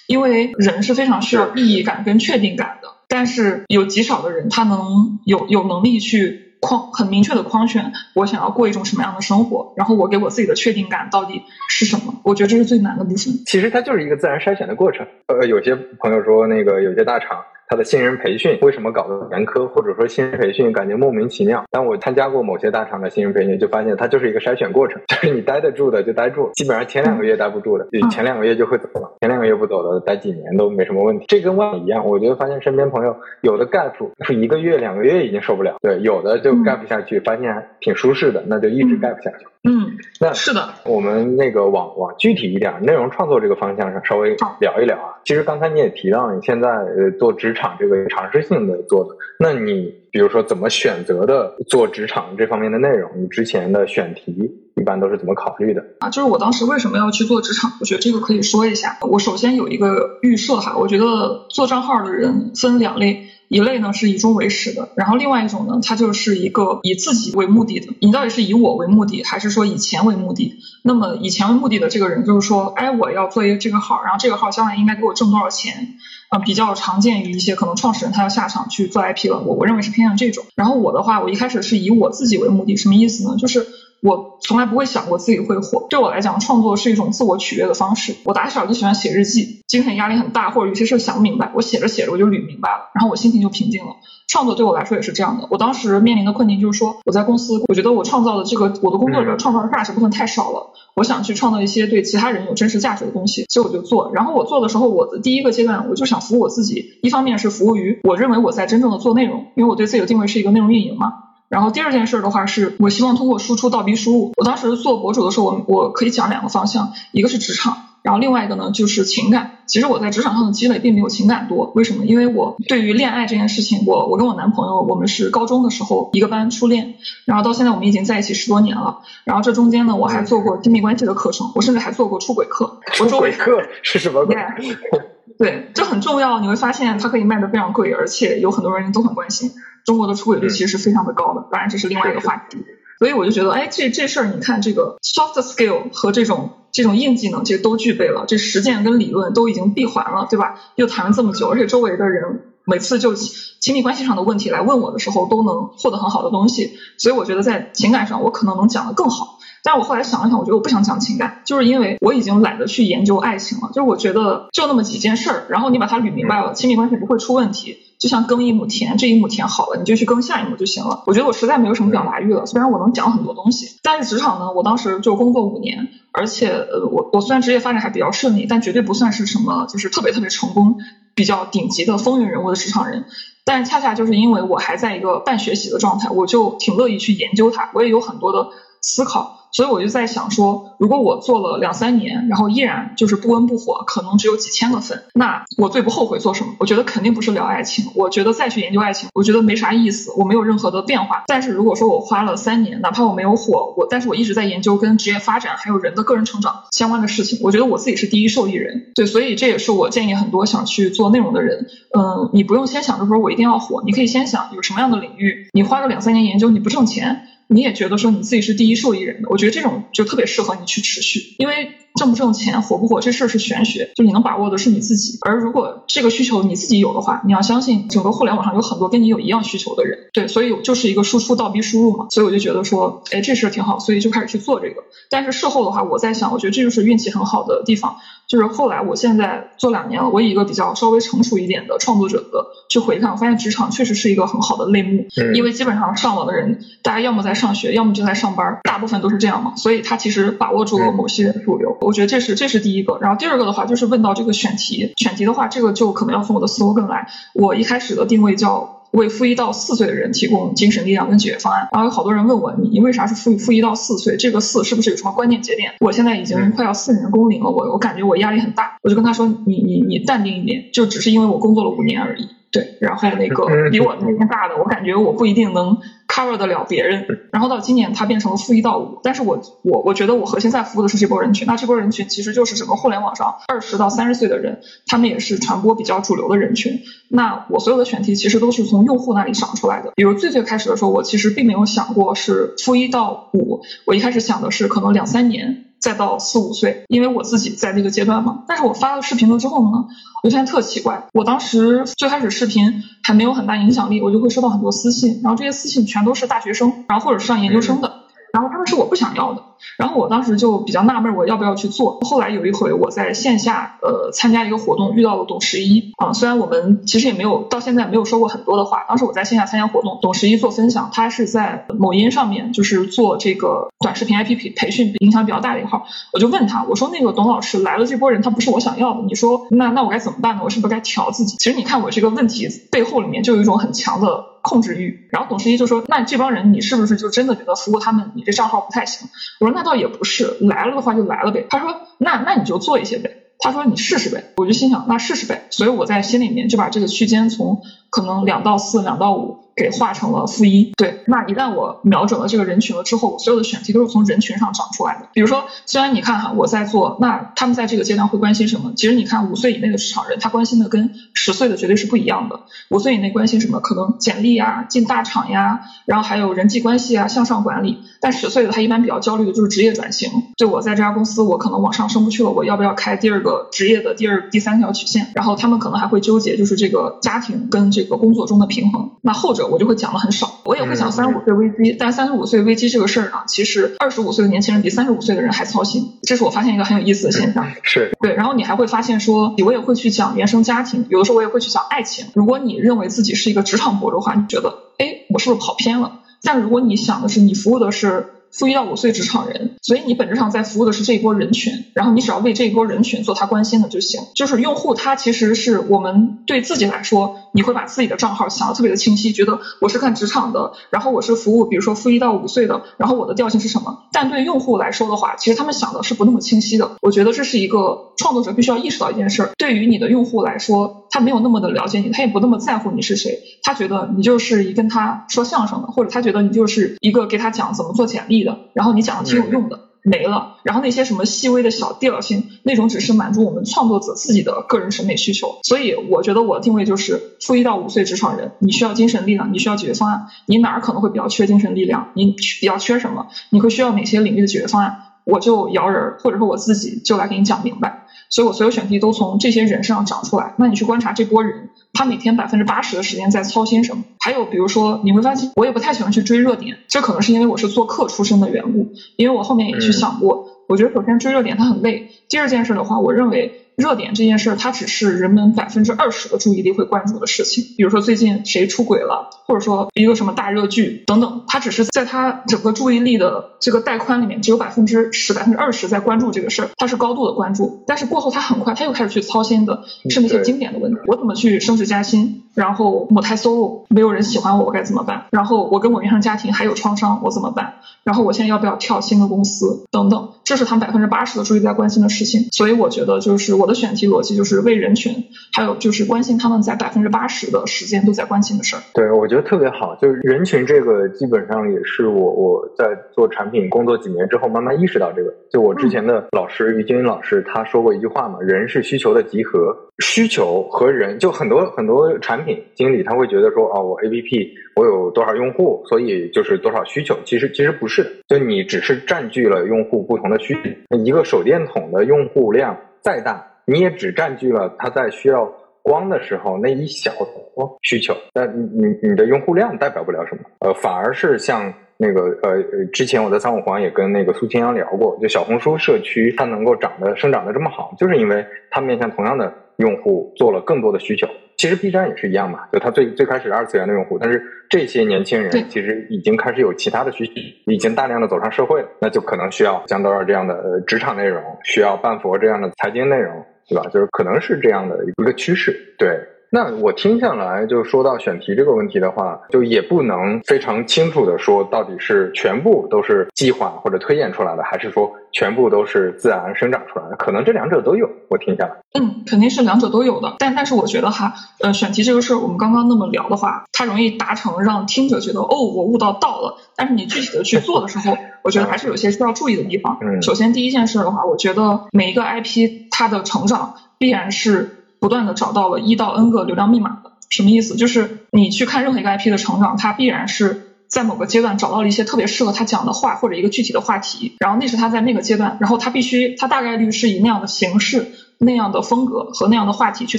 因为人是非常需要意义感跟确定感的。但是有极少的人，他能有有能力去框很明确的框选，我想要过一种什么样的生活，然后我给我自己的确定感到底是什么？我觉得这是最难的部分。其实它就是一个自然筛选的过程。呃，有些朋友说，那个有些大厂。他的新人培训为什么搞得严苛，或者说新人培训感觉莫名其妙？但我参加过某些大厂的新人培训，就发现它就是一个筛选过程，就是你待得住的就待住，基本上前两个月待不住的，前两个月就会走了，前两个月不走的待几年都没什么问题。这跟外一样，我觉得发现身边朋友有的 gap 是一个月、两个月已经受不了，对，有的就 gap 下去，发现挺舒适的，那就一直 gap 下去。嗯，那是的。我们那个往往具体一点，内容创作这个方向上稍微聊一聊啊。其实刚才你也提到，你现在呃做职场这个尝试性的做的，那你比如说怎么选择的做职场这方面的内容？你之前的选题一般都是怎么考虑的？啊，就是我当时为什么要去做职场？我觉得这个可以说一下。我首先有一个预设哈，我觉得做账号的人分两类。一类呢是以终为始的，然后另外一种呢，它就是一个以自己为目的的。你到底是以我为目的，还是说以钱为目的？那么以钱为目的的这个人，就是说，哎，我要做一个这个号，然后这个号将来应该给我挣多少钱？啊，比较常见于一些可能创始人他要下场去做 IP 了，我我认为是偏向这种。然后我的话，我一开始是以我自己为目的，什么意思呢？就是。我从来不会想过自己会火。对我来讲，创作是一种自我取悦的方式。我打小就喜欢写日记，精神压力很大或者有些事想不明白，我写着写着我就捋明白了，然后我心情就平静了。创作对我来说也是这样的。我当时面临的困境就是说，我在公司，我觉得我创造的这个我的工作者创造的价值部分太少了。我想去创造一些对其他人有真实价值的东西，所以我就做。然后我做的时候，我的第一个阶段我就想服务我自己，一方面是服务于我认为我在真正的做内容，因为我对自己的定位是一个内容运营嘛。然后第二件事的话是，我希望通过输出倒逼输入。我当时做博主的时候，我我可以讲两个方向，一个是职场，然后另外一个呢就是情感。其实我在职场上的积累并没有情感多，为什么？因为我对于恋爱这件事情，我我跟我男朋友，我们是高中的时候一个班初恋，然后到现在我们已经在一起十多年了。然后这中间呢，我还做过亲密关系的课程，我甚至还做过出轨课。出轨课是什么？对，这很重要。你会发现它可以卖的非常贵，而且有很多人都很关心。中国的出轨率其实是非常的高的，当然这是另外一个话题。所以我就觉得，哎，这这事儿你看，这个 soft skill 和这种这种硬技能其实都具备了，这实践跟理论都已经闭环了，对吧？又谈了这么久，而且周围的人每次就亲密关系上的问题来问我的时候，都能获得很好的东西。所以我觉得在情感上，我可能能讲得更好。但我后来想了想，我觉得我不想讲情感，就是因为我已经懒得去研究爱情了。就是我觉得就那么几件事儿，然后你把它捋明白了，亲密关系不会出问题。就像耕一亩田，这一亩田好了，你就去耕下一亩就行了。我觉得我实在没有什么表达欲了，虽然我能讲很多东西，但是职场呢，我当时就工作五年，而且呃，我我虽然职业发展还比较顺利，但绝对不算是什么就是特别特别成功、比较顶级的风云人物的职场人。但恰恰就是因为我还在一个半学习的状态，我就挺乐意去研究它，我也有很多的思考。所以我就在想说，如果我做了两三年，然后依然就是不温不火，可能只有几千个粉，那我最不后悔做什么？我觉得肯定不是聊爱情。我觉得再去研究爱情，我觉得没啥意思，我没有任何的变化。但是如果说我花了三年，哪怕我没有火，我但是我一直在研究跟职业发展还有人的个人成长相关的事情，我觉得我自己是第一受益人。对，所以这也是我建议很多想去做内容的人，嗯，你不用先想着说我一定要火，你可以先想有什么样的领域，你花个两三年研究你不挣钱。你也觉得说你自己是第一受益人的，我觉得这种就特别适合你去持续，因为挣不挣钱、火不火这事儿是玄学，就你能把握的是你自己。而如果这个需求你自己有的话，你要相信整个互联网上有很多跟你有一样需求的人，对，所以就是一个输出倒逼输入嘛。所以我就觉得说，哎，这事儿挺好，所以就开始去做这个。但是事后的话，我在想，我觉得这就是运气很好的地方。就是后来，我现在做两年了，我以一个比较稍微成熟一点的创作者的去回看，我发现职场确实是一个很好的类目，因为基本上上网的人，大家要么在上学，要么就在上班，大部分都是这样嘛，所以他其实把握住了某些主流，我觉得这是这是第一个。然后第二个的话，就是问到这个选题，选题的话，这个就可能要从我的 slogan 来，我一开始的定位叫。为负一到四岁的人提供精神力量跟解决方案。然后有好多人问我，你你为啥是负负一到四岁？这个四是不是有什么关键节点？我现在已经快要四年工龄了，我我感觉我压力很大，我就跟他说，你你你淡定一点，就只是因为我工作了五年而已。对，然后那个比我年龄大的，我感觉我不一定能 cover 得了别人。然后到今年，它变成了负一到五，但是我我我觉得我核心在服务的是这波人群。那这波人群其实就是整个互联网上二十到三十岁的人，他们也是传播比较主流的人群。那我所有的选题其实都是从用户那里想出来的。比如最最开始的时候，我其实并没有想过是负一到五，我一开始想的是可能两三年。再到四五岁，因为我自己在那个阶段嘛。但是我发了视频了之后呢，我就发现特奇怪。我当时最开始视频还没有很大影响力，我就会收到很多私信，然后这些私信全都是大学生，然后或者是上研究生的，然后他们是我不想要的。然后我当时就比较纳闷，我要不要去做？后来有一回我在线下呃参加一个活动，遇到了董十一啊。虽然我们其实也没有到现在没有说过很多的话，当时我在线下参加活动，董十一做分享，他是在某音上面就是做这个短视频 IP 培培训影响比较大的一个号。我就问他，我说那个董老师来了这波人，他不是我想要的，你说那那我该怎么办呢？我是不是该调自己？其实你看我这个问题背后里面就有一种很强的控制欲。然后董十一就说，那这帮人你是不是就真的觉得服务他们，你这账号不太行？我说那倒也不是，来了的话就来了呗。他说那那你就做一些呗。他说你试试呗。我就心想那试试呗。所以我在心里面就把这个区间从可能两到四，两到五。给划成了负一，对。那一旦我瞄准了这个人群了之后，我所有的选题都是从人群上长出来的。比如说，虽然你看哈，我在做，那他们在这个阶段会关心什么？其实你看，五岁以内的职场人，他关心的跟十岁的绝对是不一样的。五岁以内关心什么？可能简历啊，进大厂呀，然后还有人际关系啊，向上管理。但十岁的他一般比较焦虑的就是职业转型。对我在这家公司，我可能往上升不去了，我要不要开第二个职业的第二、第三条曲线？然后他们可能还会纠结，就是这个家庭跟这个工作中的平衡。那后者我就会讲的很少，我也会讲三十五岁危机，但三十五岁危机这个事儿呢，其实二十五岁的年轻人比三十五岁的人还操心，这是我发现一个很有意思的现象。是对，然后你还会发现说，我也会去讲原生家庭，有的时候我也会去讲爱情。如果你认为自己是一个职场博主的话，你觉得，哎，我是不是跑偏了？但如果你想的是你服务的是。负一到五岁职场人，所以你本质上在服务的是这一波人群，然后你只要为这一波人群做他关心的就行。就是用户他其实是我们对自己来说，你会把自己的账号想的特别的清晰，觉得我是看职场的，然后我是服务，比如说负一到五岁的，然后我的调性是什么？但对用户来说的话，其实他们想的是不那么清晰的。我觉得这是一个创作者必须要意识到一件事儿，对于你的用户来说。他没有那么的了解你，他也不那么在乎你是谁，他觉得你就是一跟他说相声的，或者他觉得你就是一个给他讲怎么做简历的，然后你讲的挺有用的，没了。然后那些什么细微的小调性，那种只是满足我们创作者自己的个人审美需求。所以我觉得我定位就是初一到五岁职场人，你需要精神力量，你需要解决方案，你哪儿可能会比较缺精神力量，你比较缺什么，你会需要哪些领域的解决方案，我就摇人，或者说我自己就来给你讲明白。所以我所有选题都从这些人身上长出来。那你去观察这波人，他每天百分之八十的时间在操心什么？还有比如说，你会发现我也不太喜欢去追热点，这可能是因为我是做客出身的缘故。因为我后面也去想过，我觉得首先追热点它很累。第二件事的话，我认为。热点这件事儿，它只是人们百分之二十的注意力会关注的事情。比如说最近谁出轨了，或者说一个什么大热剧等等，它只是在它整个注意力的这个带宽里面，只有百分之十、百分之二十在关注这个事儿，它是高度的关注。但是过后，它很快他又开始去操心的是那些经典的问题：我怎么去升职加薪？然后母胎 solo 没有人喜欢我，我该怎么办？然后我跟我原生家庭还有创伤，我怎么办？然后我现在要不要跳新的公司？等等，这是他们百分之八十的注意力在关心的事情。所以我觉得就是我的选题逻辑就是为人群，还有就是关心他们在百分之八十的时间都在关心的事儿。对，我觉得特别好。就是人群这个基本上也是我我在做产品工作几年之后慢慢意识到这个。就我之前的老师于晶老师他说过一句话嘛：人是需求的集合，需求和人就很多很多产品经理他会觉得说啊，我 A P P。我有多少用户，所以就是多少需求。其实其实不是的，就你只是占据了用户不同的需求。一个手电筒的用户量再大，你也只占据了它在需要光的时候那一小撮需求。那你你你的用户量代表不了什么，呃，反而是像。那个呃，之前我在三五环也跟那个苏清扬聊过，就小红书社区它能够长得生长得这么好，就是因为它面向同样的用户做了更多的需求。其实 B 站也是一样嘛，就它最最开始二次元的用户，但是这些年轻人其实已经开始有其他的需求，已经大量的走上社会了，那就可能需要像多尔这样的职场内容，需要半佛这样的财经内容，对吧？就是可能是这样的一个趋势，对。那我听下来，就说到选题这个问题的话，就也不能非常清楚的说到底是全部都是计划或者推演出来的，还是说全部都是自然生长出来的？可能这两者都有。我听下来，嗯，肯定是两者都有的。但但是我觉得哈，呃，选题这个事儿，我们刚刚那么聊的话，它容易达成让听者觉得哦，我悟到道了。但是你具体的去做的时候，我觉得还是有些需要注意的地方。嗯，首先第一件事的话，我觉得每一个 IP 它的成长必然是。不断的找到了一到 N 个流量密码的，什么意思？就是你去看任何一个 IP 的成长，它必然是在某个阶段找到了一些特别适合他讲的话或者一个具体的话题，然后那是他在那个阶段，然后他必须他大概率是以那样的形式、那样的风格和那样的话题去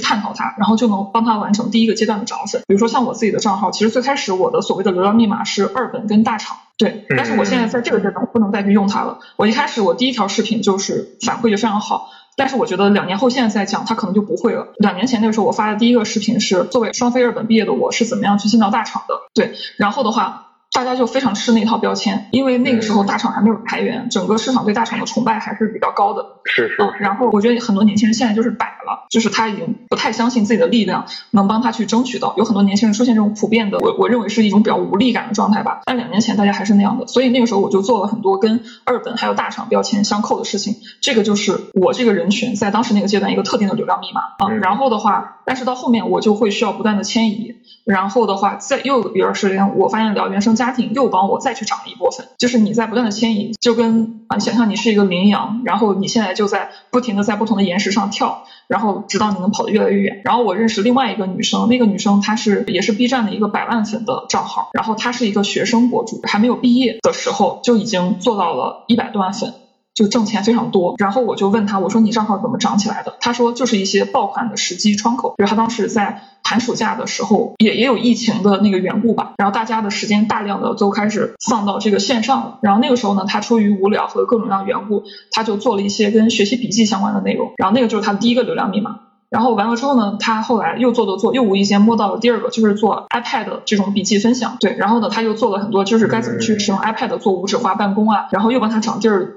探讨它，然后就能帮他完成第一个阶段的涨粉。比如说像我自己的账号，其实最开始我的所谓的流量密码是二本跟大厂，对，但是我现在在这个阶段我不能再去用它了。我一开始我第一条视频就是反馈就非常好。但是我觉得两年后现在再讲，他可能就不会了。两年前那个时候我发的第一个视频是作为双非二本毕业的我是怎么样去进到大厂的，对，然后的话。大家就非常吃那套标签，因为那个时候大厂还没有裁员，整个市场对大厂的崇拜还是比较高的。是是。嗯，然后我觉得很多年轻人现在就是摆了，就是他已经不太相信自己的力量能帮他去争取到。有很多年轻人出现这种普遍的，我我认为是一种比较无力感的状态吧。但两年前大家还是那样的，所以那个时候我就做了很多跟二本还有大厂标签相扣的事情。这个就是我这个人群在当时那个阶段一个特定的流量密码啊。然后的话，但是到后面我就会需要不断的迁移。然后的话，再又一段时间，我发现聊原生家庭又帮我再去涨了一波粉。就是你在不断的迁移，就跟啊，想象你是一个羚羊，然后你现在就在不停的在不同的岩石上跳，然后直到你能跑得越来越远。然后我认识另外一个女生，那个女生她是也是 B 站的一个百万粉的账号，然后她是一个学生博主，还没有毕业的时候就已经做到了一百多万粉。就挣钱非常多，然后我就问他，我说你账号怎么涨起来的？他说就是一些爆款的时机窗口，比如他当时在寒暑假的时候，也也有疫情的那个缘故吧，然后大家的时间大量的都开始放到这个线上了，然后那个时候呢，他出于无聊和各种各样的缘故，他就做了一些跟学习笔记相关的内容，然后那个就是他的第一个流量密码，然后完了之后呢，他后来又做做做，又无意间摸到了第二个，就是做 iPad 这种笔记分享，对，然后呢，他又做了很多，就是该怎么去使用 iPad 做无纸化办公啊，然后又帮他涨地儿。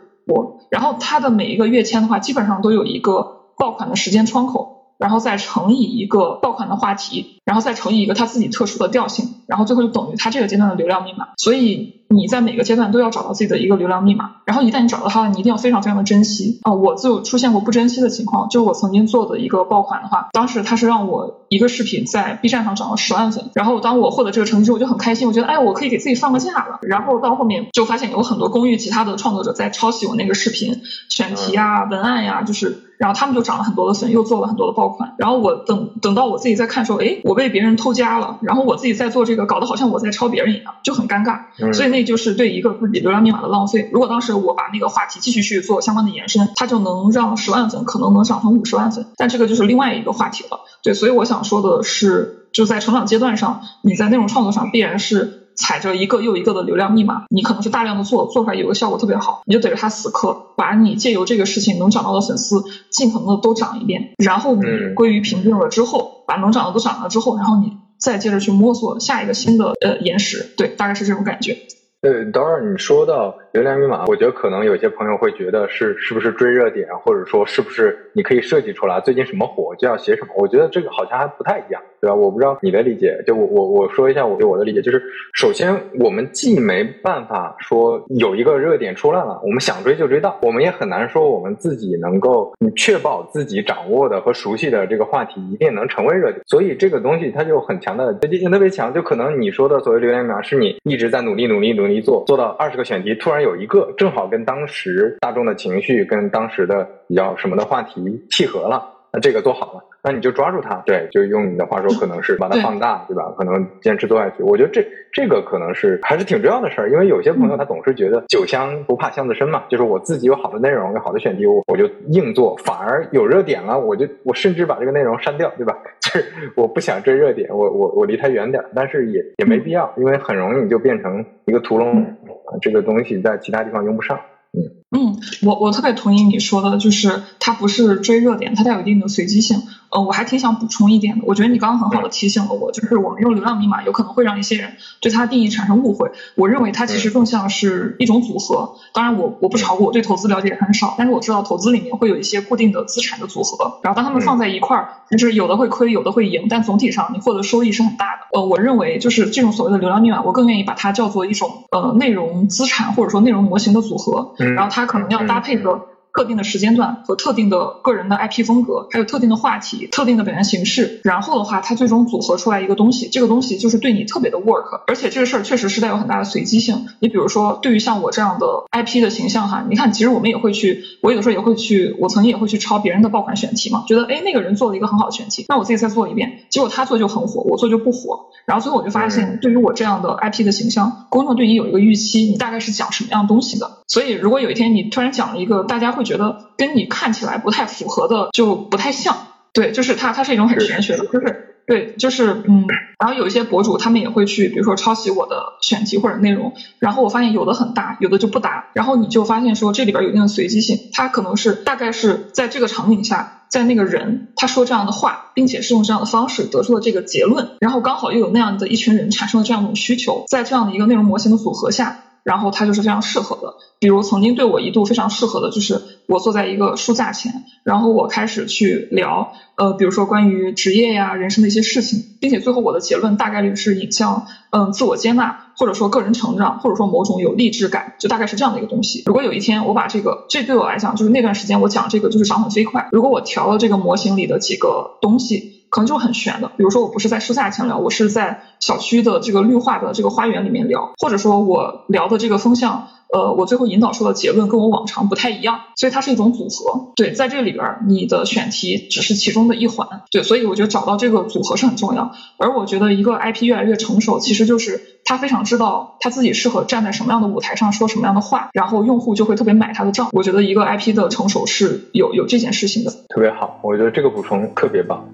然后它的每一个月签的话，基本上都有一个爆款的时间窗口，然后再乘以一个爆款的话题，然后再乘以一个它自己特殊的调性，然后最后就等于它这个阶段的流量密码。所以你在每个阶段都要找到自己的一个流量密码，然后一旦你找到它了，你一定要非常非常的珍惜啊！我就出现过不珍惜的情况，就我曾经做的一个爆款的话，当时它是让我一个视频在 B 站上涨了十万粉，然后当我获得这个成绩之后，我就很开心，我觉得哎，我可以给自己放个假了。然后到后面就发现有很多公寓其他的创作者在抄袭我那个视频选题啊、文案呀，就是。然后他们就涨了很多的粉，又做了很多的爆款。然后我等等到我自己在看时候，哎，我被别人偷家了。然后我自己在做这个，搞得好像我在抄别人一样，就很尴尬。所以那就是对一个自己流量密码的浪费。如果当时我把那个话题继续去做相关的延伸，它就能让十万粉可能能涨成五十万粉。但这个就是另外一个话题了。对，所以我想说的是，就在成长阶段上，你在内容创作上必然是。踩着一个又一个的流量密码，你可能是大量的做，做出来有个效果特别好，你就逮着它死磕，把你借由这个事情能涨到的粉丝尽可能的都涨一遍，然后你归于平静了之后，把能涨的都涨了之后，然后你再接着去摸索下一个新的呃岩石，对，大概是这种感觉。呃，等会儿你说到流量密码，我觉得可能有些朋友会觉得是是不是追热点，或者说是不是你可以设计出来最近什么火就要写什么？我觉得这个好像还不太一样，对吧？我不知道你的理解，就我我我说一下我对我的理解，就是首先我们既没办法说有一个热点出来了，我们想追就追到，我们也很难说我们自己能够确保自己掌握的和熟悉的这个话题一定能成为热点，所以这个东西它就很强的积极性特别强，就可能你说的所谓流量密码是你一直在努力努力努力。一做做到二十个选题，突然有一个正好跟当时大众的情绪、跟当时的比较什么的话题契合了，那这个做好了，那你就抓住它，对，就用你的话说，可能是把它放大，对吧？可能坚持做下去。我觉得这这个可能是还是挺重要的事儿，因为有些朋友他总是觉得酒香不怕巷子深嘛，就是我自己有好的内容，有好的选题，我我就硬做，反而有热点了，我就我甚至把这个内容删掉，对吧？就是我不想追热点，我我我离它远点，但是也也没必要，因为很容易你就变成一个屠龙，这个东西在其他地方用不上。嗯嗯，我我特别同意你说的，就是它不是追热点，它带有一定的随机性。呃，我还挺想补充一点的，我觉得你刚刚很好的提醒了我，就是我们用流量密码有可能会让一些人对它的定义产生误会。我认为它其实更像是一种组合。当然，我我不炒股，我对投资了解也很少，但是我知道投资里面会有一些固定的资产的组合，然后当他们放在一块儿，就是有的会亏，有的会赢，但总体上你获得收益是很大的。呃，我认为就是这种所谓的流量密码，我更愿意把它叫做一种呃内容资产或者说内容模型的组合，然后它可能要搭配着。特定的时间段和特定的个人的 IP 风格，还有特定的话题、特定的表现形式，然后的话，它最终组合出来一个东西，这个东西就是对你特别的 work，而且这个事儿确实是带有很大的随机性。你比如说，对于像我这样的 IP 的形象哈，你看，其实我们也会去，我有的时候也会去，我曾经也会去抄别人的爆款选题嘛，觉得哎那个人做了一个很好的选题，那我自己再做一遍，结果他做就很火，我做就不火，然后最后我就发现，对于我这样的 IP 的形象，公众对你有一个预期，你大概是讲什么样东西的，所以如果有一天你突然讲了一个大家会觉得跟你你看起来不太符合的就不太像，对，就是它，它是一种很玄学的，就是对，就是嗯，然后有一些博主他们也会去，比如说抄袭我的选题或者内容，然后我发现有的很大，有的就不搭，然后你就发现说这里边有一定的随机性，它可能是大概是在这个场景下，在那个人他说这样的话，并且是用这样的方式得出了这个结论，然后刚好又有那样的一群人产生了这样一种需求，在这样的一个内容模型的组合下。然后它就是非常适合的，比如曾经对我一度非常适合的，就是我坐在一个书架前，然后我开始去聊，呃，比如说关于职业呀、人生的一些事情，并且最后我的结论大概率是引向，嗯，自我接纳，或者说个人成长，或者说某种有励志感，就大概是这样的一个东西。如果有一天我把这个，这对我来讲就是那段时间我讲这个就是涨很飞快。如果我调了这个模型里的几个东西。可能就很悬的，比如说我不是在书架前聊，我是在小区的这个绿化的这个花园里面聊，或者说我聊的这个风向，呃，我最后引导出的结论跟我往常不太一样，所以它是一种组合。对，在这里边你的选题只是其中的一环。对，所以我觉得找到这个组合是很重要。而我觉得一个 IP 越来越成熟，其实就是他非常知道他自己适合站在什么样的舞台上说什么样的话，然后用户就会特别买他的账。我觉得一个 IP 的成熟是有有这件事情的。特别好，我觉得这个补充特别棒。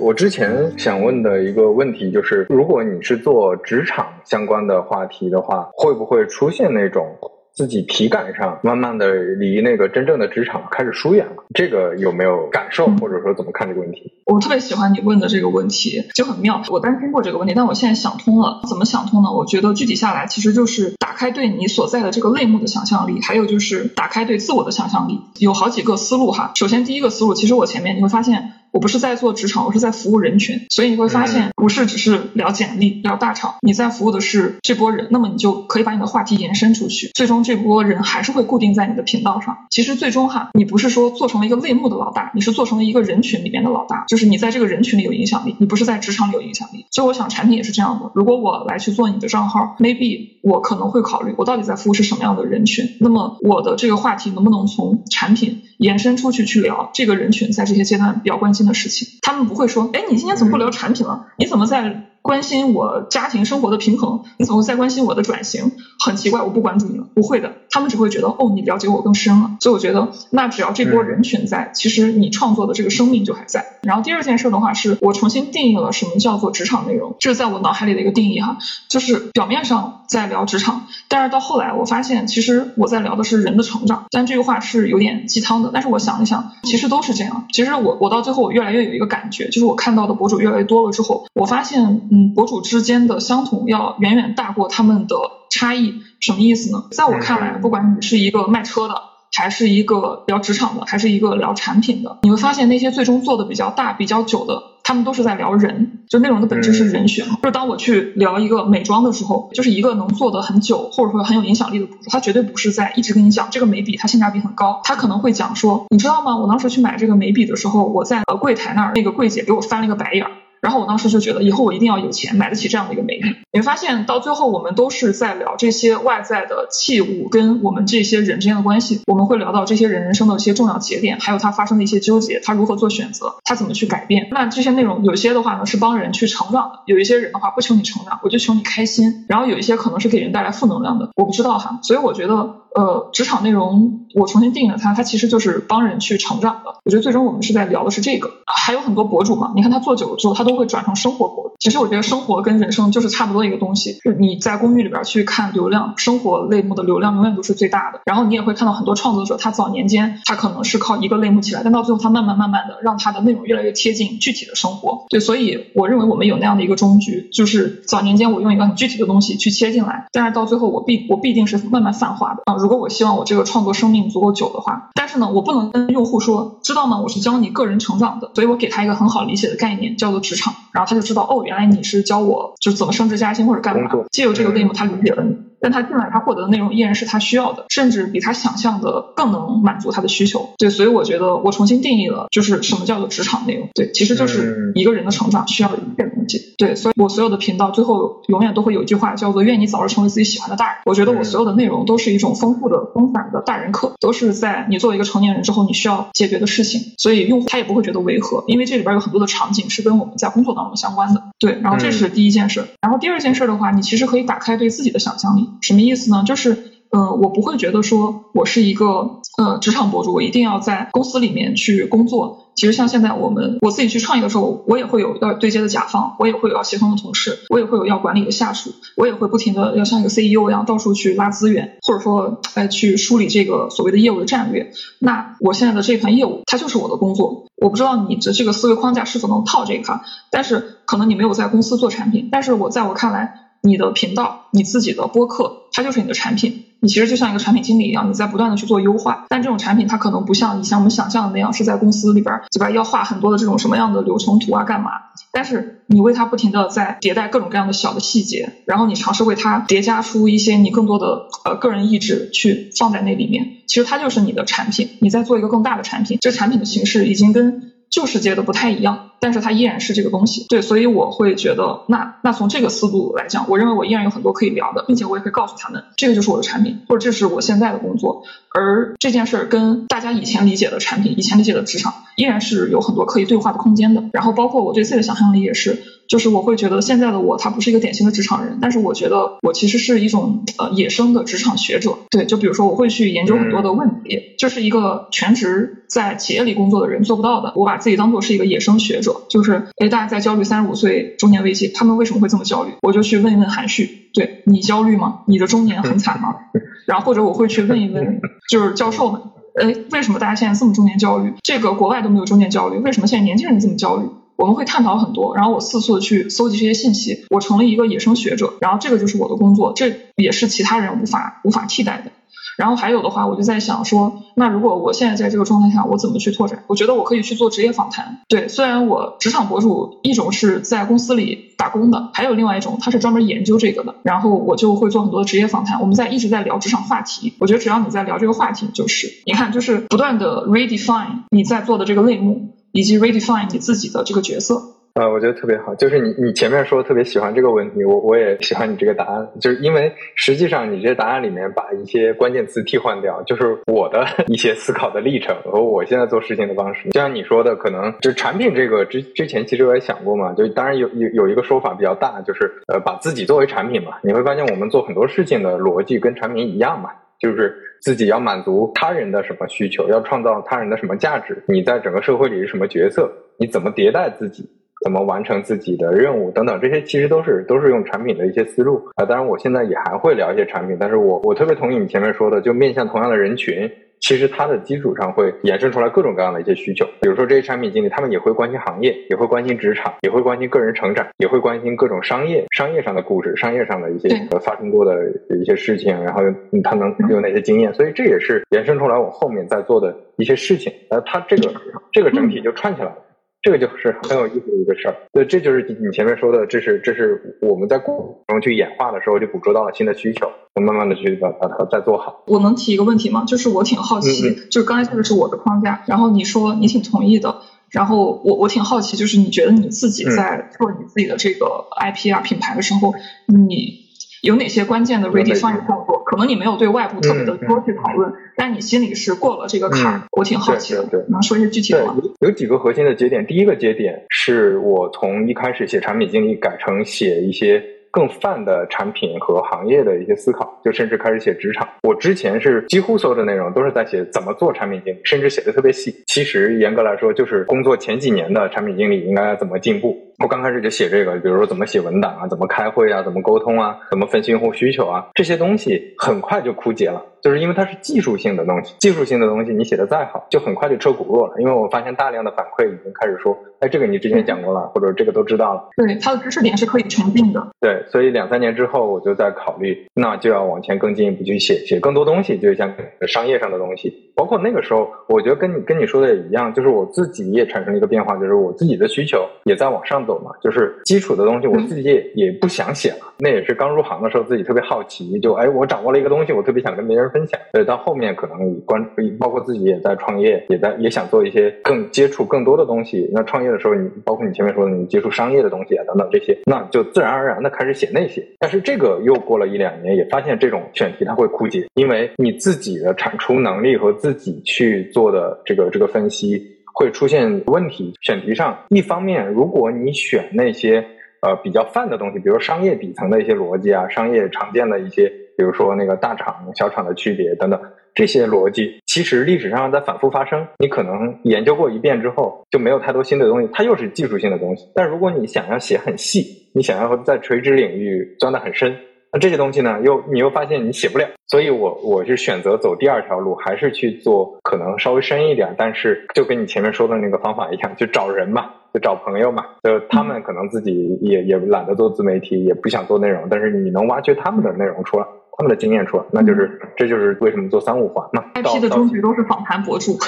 我之前想问的一个问题就是，如果你是做职场相关的话题的话，会不会出现那种？自己体感上慢慢的离那个真正的职场开始疏远了，这个有没有感受，或者说怎么看这个问题？我特别喜欢你问的这个问题，就很妙。我担心过这个问题，但我现在想通了。怎么想通呢？我觉得具体下来，其实就是打开对你所在的这个类目的想象力，还有就是打开对自我的想象力。有好几个思路哈。首先第一个思路，其实我前面你会发现。我不是在做职场，我是在服务人群，所以你会发现不是只是聊简历、聊大厂，你在服务的是这波人，那么你就可以把你的话题延伸出去，最终这波人还是会固定在你的频道上。其实最终哈，你不是说做成了一个类目的老大，你是做成了一个人群里面的老大，就是你在这个人群里有影响力，你不是在职场里有影响力。所以我想产品也是这样的，如果我来去做你的账号，maybe 我可能会考虑我到底在服务是什么样的人群，那么我的这个话题能不能从产品延伸出去去聊这个人群在这些阶段比较关心的事情，他们。不会说，哎，你今天怎么不聊产品了？你怎么在？关心我家庭生活的平衡，你怎么在关心我的转型？很奇怪，我不关注你了，不会的，他们只会觉得哦，你了解我更深了。所以我觉得，那只要这波人群在，其实你创作的这个生命就还在。然后第二件事的话，是我重新定义了什么叫做职场内容，这是在我脑海里的一个定义哈，就是表面上在聊职场，但是到后来我发现，其实我在聊的是人的成长。但这句话是有点鸡汤的，但是我想一想，其实都是这样。其实我我到最后我越来越有一个感觉，就是我看到的博主越来越多了之后，我发现。嗯，博主之间的相同要远远大过他们的差异，什么意思呢？在我看来，不管你是一个卖车的，还是一个聊职场的，还是一个聊产品的，你会发现那些最终做的比较大、比较久的，他们都是在聊人，就内容的本质是人选。就当我去聊一个美妆的时候，就是一个能做的很久，或者说很有影响力的博主，他绝对不是在一直跟你讲这个眉笔它性价比很高，他可能会讲说，你知道吗？我当时去买这个眉笔的时候，我在呃柜台那儿，那个柜姐给我翻了一个白眼儿。然后我当时就觉得，以后我一定要有钱买得起这样的一个美女。你会发现，到最后我们都是在聊这些外在的器物跟我们这些人之间的关系。我们会聊到这些人人生的一些重要节点，还有他发生的一些纠结，他如何做选择，他怎么去改变。那这些内容有些的话呢是帮人去成长的，有一些人的话不求你成长，我就求你开心。然后有一些可能是给人带来负能量的，我不知道哈。所以我觉得。呃，职场内容我重新定义了它，它其实就是帮人去成长的。我觉得最终我们是在聊的是这个。还有很多博主嘛，你看他做久了之后，他都会转成生活博主。其实我觉得生活跟人生就是差不多一个东西。就你在公寓里边去看流量，生活类目的流量永远都是最大的。然后你也会看到很多创作者，他早年间他可能是靠一个类目起来，但到最后他慢慢慢慢的让他的内容越来越贴近具体的生活。对，所以我认为我们有那样的一个终局，就是早年间我用一个很具体的东西去切进来，但是到最后我必我必定是慢慢泛化的啊。如果我希望我这个创作生命足够久的话，但是呢，我不能跟用户说，知道吗？我是教你个人成长的，所以我给他一个很好理解的概念，叫做职场，然后他就知道，哦，原来你是教我就是怎么升职加薪或者干嘛。借由这个 game，他理解了你。但他进来，他获得的内容依然是他需要的，甚至比他想象的更能满足他的需求。对，所以我觉得我重新定义了，就是什么叫做职场内容。对，其实就是一个人的成长需要的一切东西。对，所以我所有的频道最后永远都会有一句话，叫做“愿你早日成为自己喜欢的大人”。我觉得我所有的内容都是一种丰富的、丰满的大人课，都是在你作为一个成年人之后你需要解决的事情。所以用户他也不会觉得违和，因为这里边有很多的场景是跟我们在工作当中相关的。对，然后这是第一件事。然后第二件事的话，你其实可以打开对自己的想象力。什么意思呢？就是，呃，我不会觉得说我是一个呃职场博主，我一定要在公司里面去工作。其实像现在我们我自己去创业的时候，我也会有要对接的甲方，我也会有要协同的同事，我也会有要管理的下属，我也会不停的要像一个 CEO 一样到处去拉资源，或者说哎去梳理这个所谓的业务的战略。那我现在的这一盘业务，它就是我的工作。我不知道你的这个思维框架是否能套这个，但是可能你没有在公司做产品，但是我在我看来。你的频道，你自己的播客，它就是你的产品。你其实就像一个产品经理一样，你在不断的去做优化。但这种产品它可能不像以前我们想象的那样，是在公司里边对吧？要画很多的这种什么样的流程图啊，干嘛？但是你为它不停的在迭代各种各样的小的细节，然后你尝试为它叠加出一些你更多的呃个人意志去放在那里面。其实它就是你的产品，你在做一个更大的产品。这产品的形式已经跟。旧世界的不太一样，但是它依然是这个东西。对，所以我会觉得，那那从这个思路来讲，我认为我依然有很多可以聊的，并且我也可以告诉他们，这个就是我的产品，或者这是我现在的工作。而这件事儿跟大家以前理解的产品、以前理解的职场，依然是有很多可以对话的空间的。然后包括我对自己的想象力也是。就是我会觉得现在的我，他不是一个典型的职场人，但是我觉得我其实是一种呃野生的职场学者。对，就比如说我会去研究很多的问题，就是一个全职在企业里工作的人做不到的。我把自己当做是一个野生学者，就是哎，大家在焦虑三十五岁中年危机，他们为什么会这么焦虑？我就去问一问韩旭，对你焦虑吗？你的中年很惨吗？然后或者我会去问一问，就是教授们，哎，为什么大家现在这么中年焦虑？这个国外都没有中年焦虑，为什么现在年轻人这么焦虑？我们会探讨很多，然后我四处的去搜集这些信息。我成了一个野生学者，然后这个就是我的工作，这也是其他人无法无法替代的。然后还有的话，我就在想说，那如果我现在在这个状态下，我怎么去拓展？我觉得我可以去做职业访谈。对，虽然我职场博主一种是在公司里打工的，还有另外一种他是专门研究这个的。然后我就会做很多职业访谈，我们在一直在聊职场话题。我觉得只要你在聊这个话题，就是你看，就是不断的 redefine 你在做的这个类目。以及 redefine 你自己的这个角色呃，我觉得特别好。就是你你前面说特别喜欢这个问题，我我也喜欢你这个答案。就是因为实际上你这答案里面把一些关键词替换掉，就是我的 一些思考的历程和我现在做事情的方式。就像你说的，可能就产品这个之之前其实我也想过嘛，就当然有有有一个说法比较大，就是呃把自己作为产品嘛。你会发现我们做很多事情的逻辑跟产品一样嘛，就是。自己要满足他人的什么需求，要创造他人的什么价值？你在整个社会里是什么角色？你怎么迭代自己？怎么完成自己的任务？等等，这些其实都是都是用产品的一些思路啊。当然，我现在也还会聊一些产品，但是我我特别同意你前面说的，就面向同样的人群。其实它的基础上会衍生出来各种各样的一些需求，比如说这些产品经理，他们也会关心行业，也会关心职场，也会关心个人成长，也会关心各种商业、商业上的故事、商业上的一些发生过的一些事情，然后他能有哪些经验，所以这也是衍生出来我后面在做的一些事情。呃，它这个这个整体就串起来了。这个就是很有意思的一个事儿，对，这就是你前面说的，这是这是我们在过程中去演化的时候就捕捉到了新的需求，慢慢的去把把它再做好。我能提一个问题吗？就是我挺好奇，就是刚才这个是我的框架，然后你说你挺同意的，然后我我挺好奇，就是你觉得你自己在做你自己的这个 IP 啊品牌的时候，你有哪些关键的 redefine 动作？可能你没有对外部特别的多去讨论，但你心里是过了这个坎儿。我挺好奇的，对能说一些具体的吗？有几个核心的节点，第一个节点是我从一开始写产品经理改成写一些。更泛的产品和行业的一些思考，就甚至开始写职场。我之前是几乎所有的内容都是在写怎么做产品经理，甚至写的特别细。其实严格来说，就是工作前几年的产品经理应该怎么进步。我刚开始就写这个，比如说怎么写文档啊，怎么开会啊，怎么沟通啊，怎么分析用户需求啊，这些东西很快就枯竭了。就是因为它是技术性的东西，技术性的东西你写的再好，就很快就车轱辘了。因为我发现大量的反馈已经开始说，哎，这个你之前讲过了，或者这个都知道了。对，它的知识点是可以沉淀的。对，所以两三年之后，我就在考虑，那就要往前更进一步去写写更多东西，就像商业上的东西。包括那个时候，我觉得跟你跟你说的也一样，就是我自己也产生一个变化，就是我自己的需求也在往上走嘛。就是基础的东西，我自己也也不想写了。那也是刚入行的时候，自己特别好奇，就哎，我掌握了一个东西，我特别想跟别人分享。所以到后面可能关，包括自己也在创业，也在也想做一些更接触更多的东西。那创业的时候，你包括你前面说的，你接触商业的东西啊等等这些，那就自然而然的开始写那些。但是这个又过了一两年，也发现这种选题它会枯竭，因为你自己的产出能力和自己去做的这个这个分析会出现问题。选题上，一方面如果你选那些。呃，比较泛的东西，比如商业底层的一些逻辑啊，商业常见的一些，比如说那个大厂、小厂的区别等等，这些逻辑其实历史上在反复发生。你可能研究过一遍之后，就没有太多新的东西，它又是技术性的东西。但如果你想要写很细，你想要在垂直领域钻得很深，那这些东西呢，又你又发现你写不了。所以我我是选择走第二条路，还是去做可能稍微深一点，但是就跟你前面说的那个方法一样，就找人嘛。就找朋友嘛，就他们可能自己也也懒得做自媒体，也不想做内容，但是你能挖掘他们的内容出来，他们的经验出来，那就是这就是为什么做三五环嘛。IP 的终局都是访谈博主。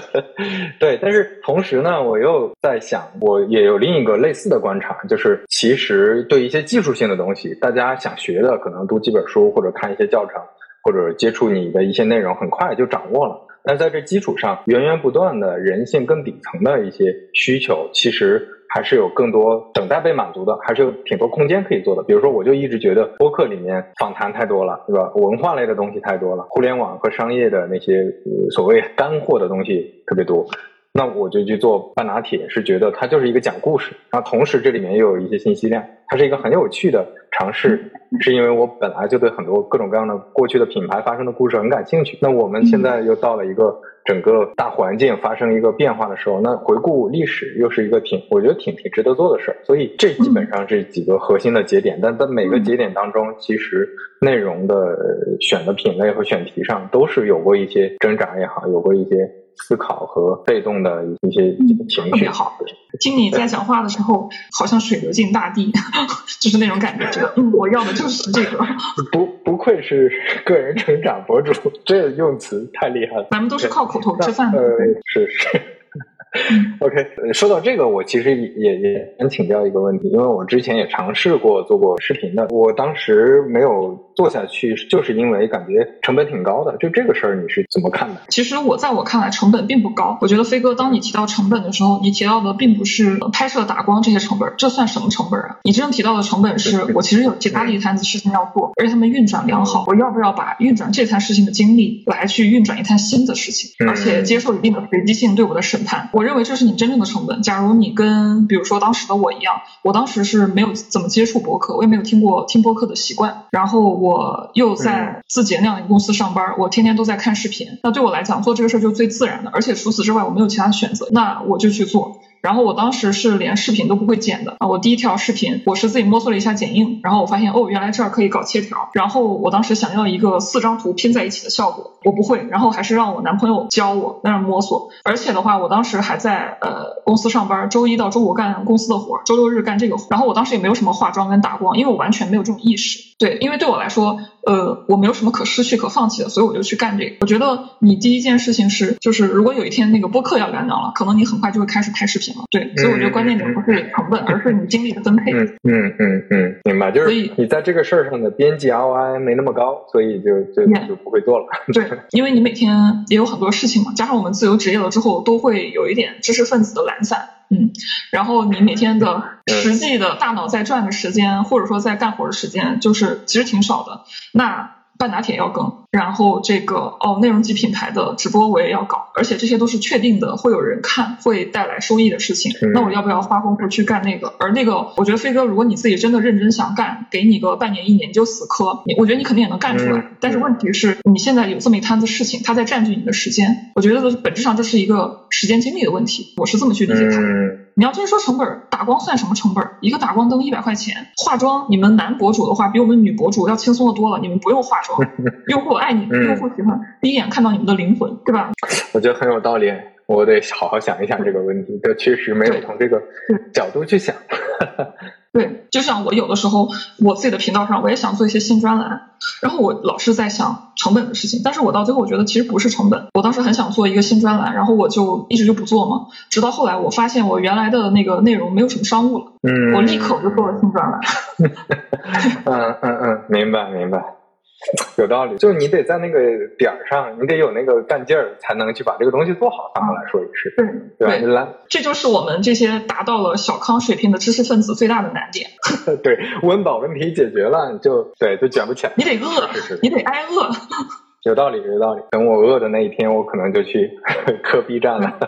对，但是同时呢，我又在想，我也有另一个类似的观察，就是其实对一些技术性的东西，大家想学的，可能读几本书或者看一些教程，或者接触你的一些内容，很快就掌握了。但在这基础上，源源不断的人性更底层的一些需求，其实还是有更多等待被满足的，还是有挺多空间可以做的。比如说，我就一直觉得播客里面访谈太多了，对吧？文化类的东西太多了，互联网和商业的那些所谓干货的东西特别多。那我就去做半拿铁，是觉得它就是一个讲故事，然后同时这里面又有一些信息量，它是一个很有趣的尝试。是因为我本来就对很多各种各样的过去的品牌发生的故事很感兴趣。那我们现在又到了一个整个大环境发生一个变化的时候，那回顾历史又是一个挺我觉得挺挺值得做的事儿。所以这基本上这几个核心的节点，但在每个节点当中，其实内容的选的品类和选题上都是有过一些挣扎也好，有过一些。思考和被动的一些情绪，特别好。听你在讲话的时候，好像水流进大地，就是那种感觉。这个，我要的就是这个。不不愧是个人成长博主，这用词太厉害了。咱们都是靠口头吃饭的。是是。OK，说到这个，我其实也也想请教一个问题，因为我之前也尝试过做过视频的，我当时没有。做下去就是因为感觉成本挺高的，就这个事儿你是怎么看的？其实我在我看来成本并不高。我觉得飞哥，当你提到成本的时候，你提到的并不是拍摄打光这些成本，这算什么成本啊？你真正提到的成本是我其实有其他的一摊子事情要做，而且他们运转良好，我要不要把运转这摊事情的精力来去运转一摊新的事情，而且接受一定的随机性对我的审判？我认为这是你真正的成本。假如你跟比如说当时的我一样，我当时是没有怎么接触博客，我也没有听过听播客的习惯，然后我。我又在字节那样的一个公司上班，我天天都在看视频。那对我来讲，做这个事儿就是最自然的，而且除此之外，我没有其他选择，那我就去做。然后我当时是连视频都不会剪的啊！我第一条视频我是自己摸索了一下剪映，然后我发现哦，原来这儿可以搞切条。然后我当时想要一个四张图拼在一起的效果，我不会，然后还是让我男朋友教我在那摸索。而且的话，我当时还在呃公司上班，周一到周五干公司的活，周六日干这个活。然后我当时也没有什么化妆跟打光，因为我完全没有这种意识。对，因为对我来说，呃，我没有什么可失去可放弃的，所以我就去干这个。我觉得你第一件事情是，就是如果有一天那个播客要干掉了，可能你很快就会开始拍视频。了。对，所以我觉得关键点不是成本，而是你精力的分配。嗯嗯嗯嗯，明白。就是你在这个事儿上的边际 ROI 没那么高，所以就就就不会做了。对，因为你每天也有很多事情嘛，加上我们自由职业了之后，都会有一点知识分子的懒散。嗯，然后你每天的实际的大脑在转的时间，或者说在干活的时间，就是其实挺少的。那半打铁要更，然后这个哦，内容及品牌的直播我也要搞，而且这些都是确定的，会有人看，会带来收益的事情。那我要不要花功夫去干那个？而那个，我觉得飞哥，如果你自己真的认真想干，给你个半年一年就死磕，你我觉得你肯定也能干出来。但是问题是你现在有这么一摊子事情，它在占据你的时间，我觉得本质上这是一个时间精力的问题，我是这么去理解它。你要真说成本，打光算什么成本？一个打光灯一百块钱，化妆你们男博主的话比我们女博主要轻松的多了，你们不用化妆，用户爱你，用户喜欢，第一眼看到你们的灵魂，对吧？我觉得很有道理，我得好好想一想这个问题。这确实没有从这个角度去想。对，就像我有的时候，我自己的频道上，我也想做一些新专栏，然后我老是在想成本的事情，但是我到最后我觉得其实不是成本。我当时很想做一个新专栏，然后我就一直就不做嘛，直到后来我发现我原来的那个内容没有什么商务了，嗯，我立刻就做了新专栏。嗯嗯嗯，明白明白。有道理，就是你得在那个点儿上，你得有那个干劲儿，才能去把这个东西做好。反过来说也是，对对，这就是我们这些达到了小康水平的知识分子最大的难点。对，温饱问题解决了，就对，就卷不起来。你得饿，你得挨饿。有道理，有道理。等我饿的那一天，我可能就去 磕 B 站了。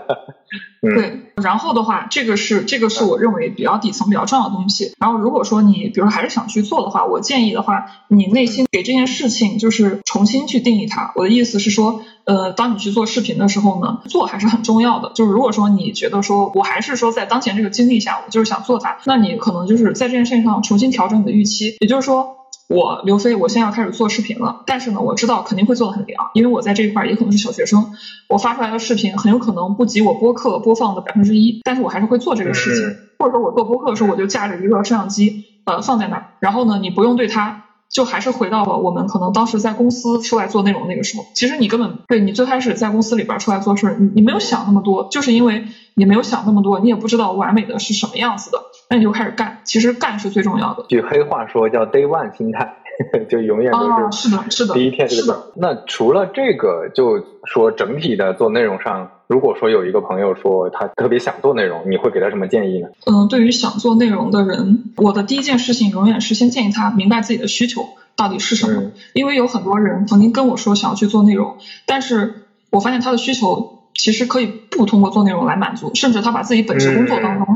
对，然后的话，这个是这个是我认为比较底层比较重要的东西。然后如果说你比如还是想去做的话，我建议的话，你内心给这件事情就是重新去定义它。我的意思是说，呃，当你去做视频的时候呢，做还是很重要的。就是如果说你觉得说我还是说在当前这个经历下，我就是想做它，那你可能就是在这件事情上重新调整你的预期，也就是说。我刘飞，我现在要开始做视频了，但是呢，我知道肯定会做的很凉，因为我在这一块也可能是小学生，我发出来的视频很有可能不及我播客播放的百分之一，但是我还是会做这个事情，或者说我做播客的时候，我就架着一个摄像机，呃，放在那儿，然后呢，你不用对它，就还是回到了我们可能当时在公司出来做内容那个时候，其实你根本对你最开始在公司里边出来做事，你你没有想那么多，就是因为你没有想那么多，你也不知道完美的是什么样子的。那你就开始干，其实干是最重要的。句黑话说叫 day one 心态，就永远都是是的，是的，第一天是的。那除了这个，就说整体的做内容上，如果说有一个朋友说他特别想做内容，你会给他什么建议呢？嗯，对于想做内容的人，我的第一件事情永远是先建议他明白自己的需求到底是什么，因为有很多人曾经跟我说想要去做内容，但是我发现他的需求。其实可以不通过做内容来满足，甚至他把自己本职工作当中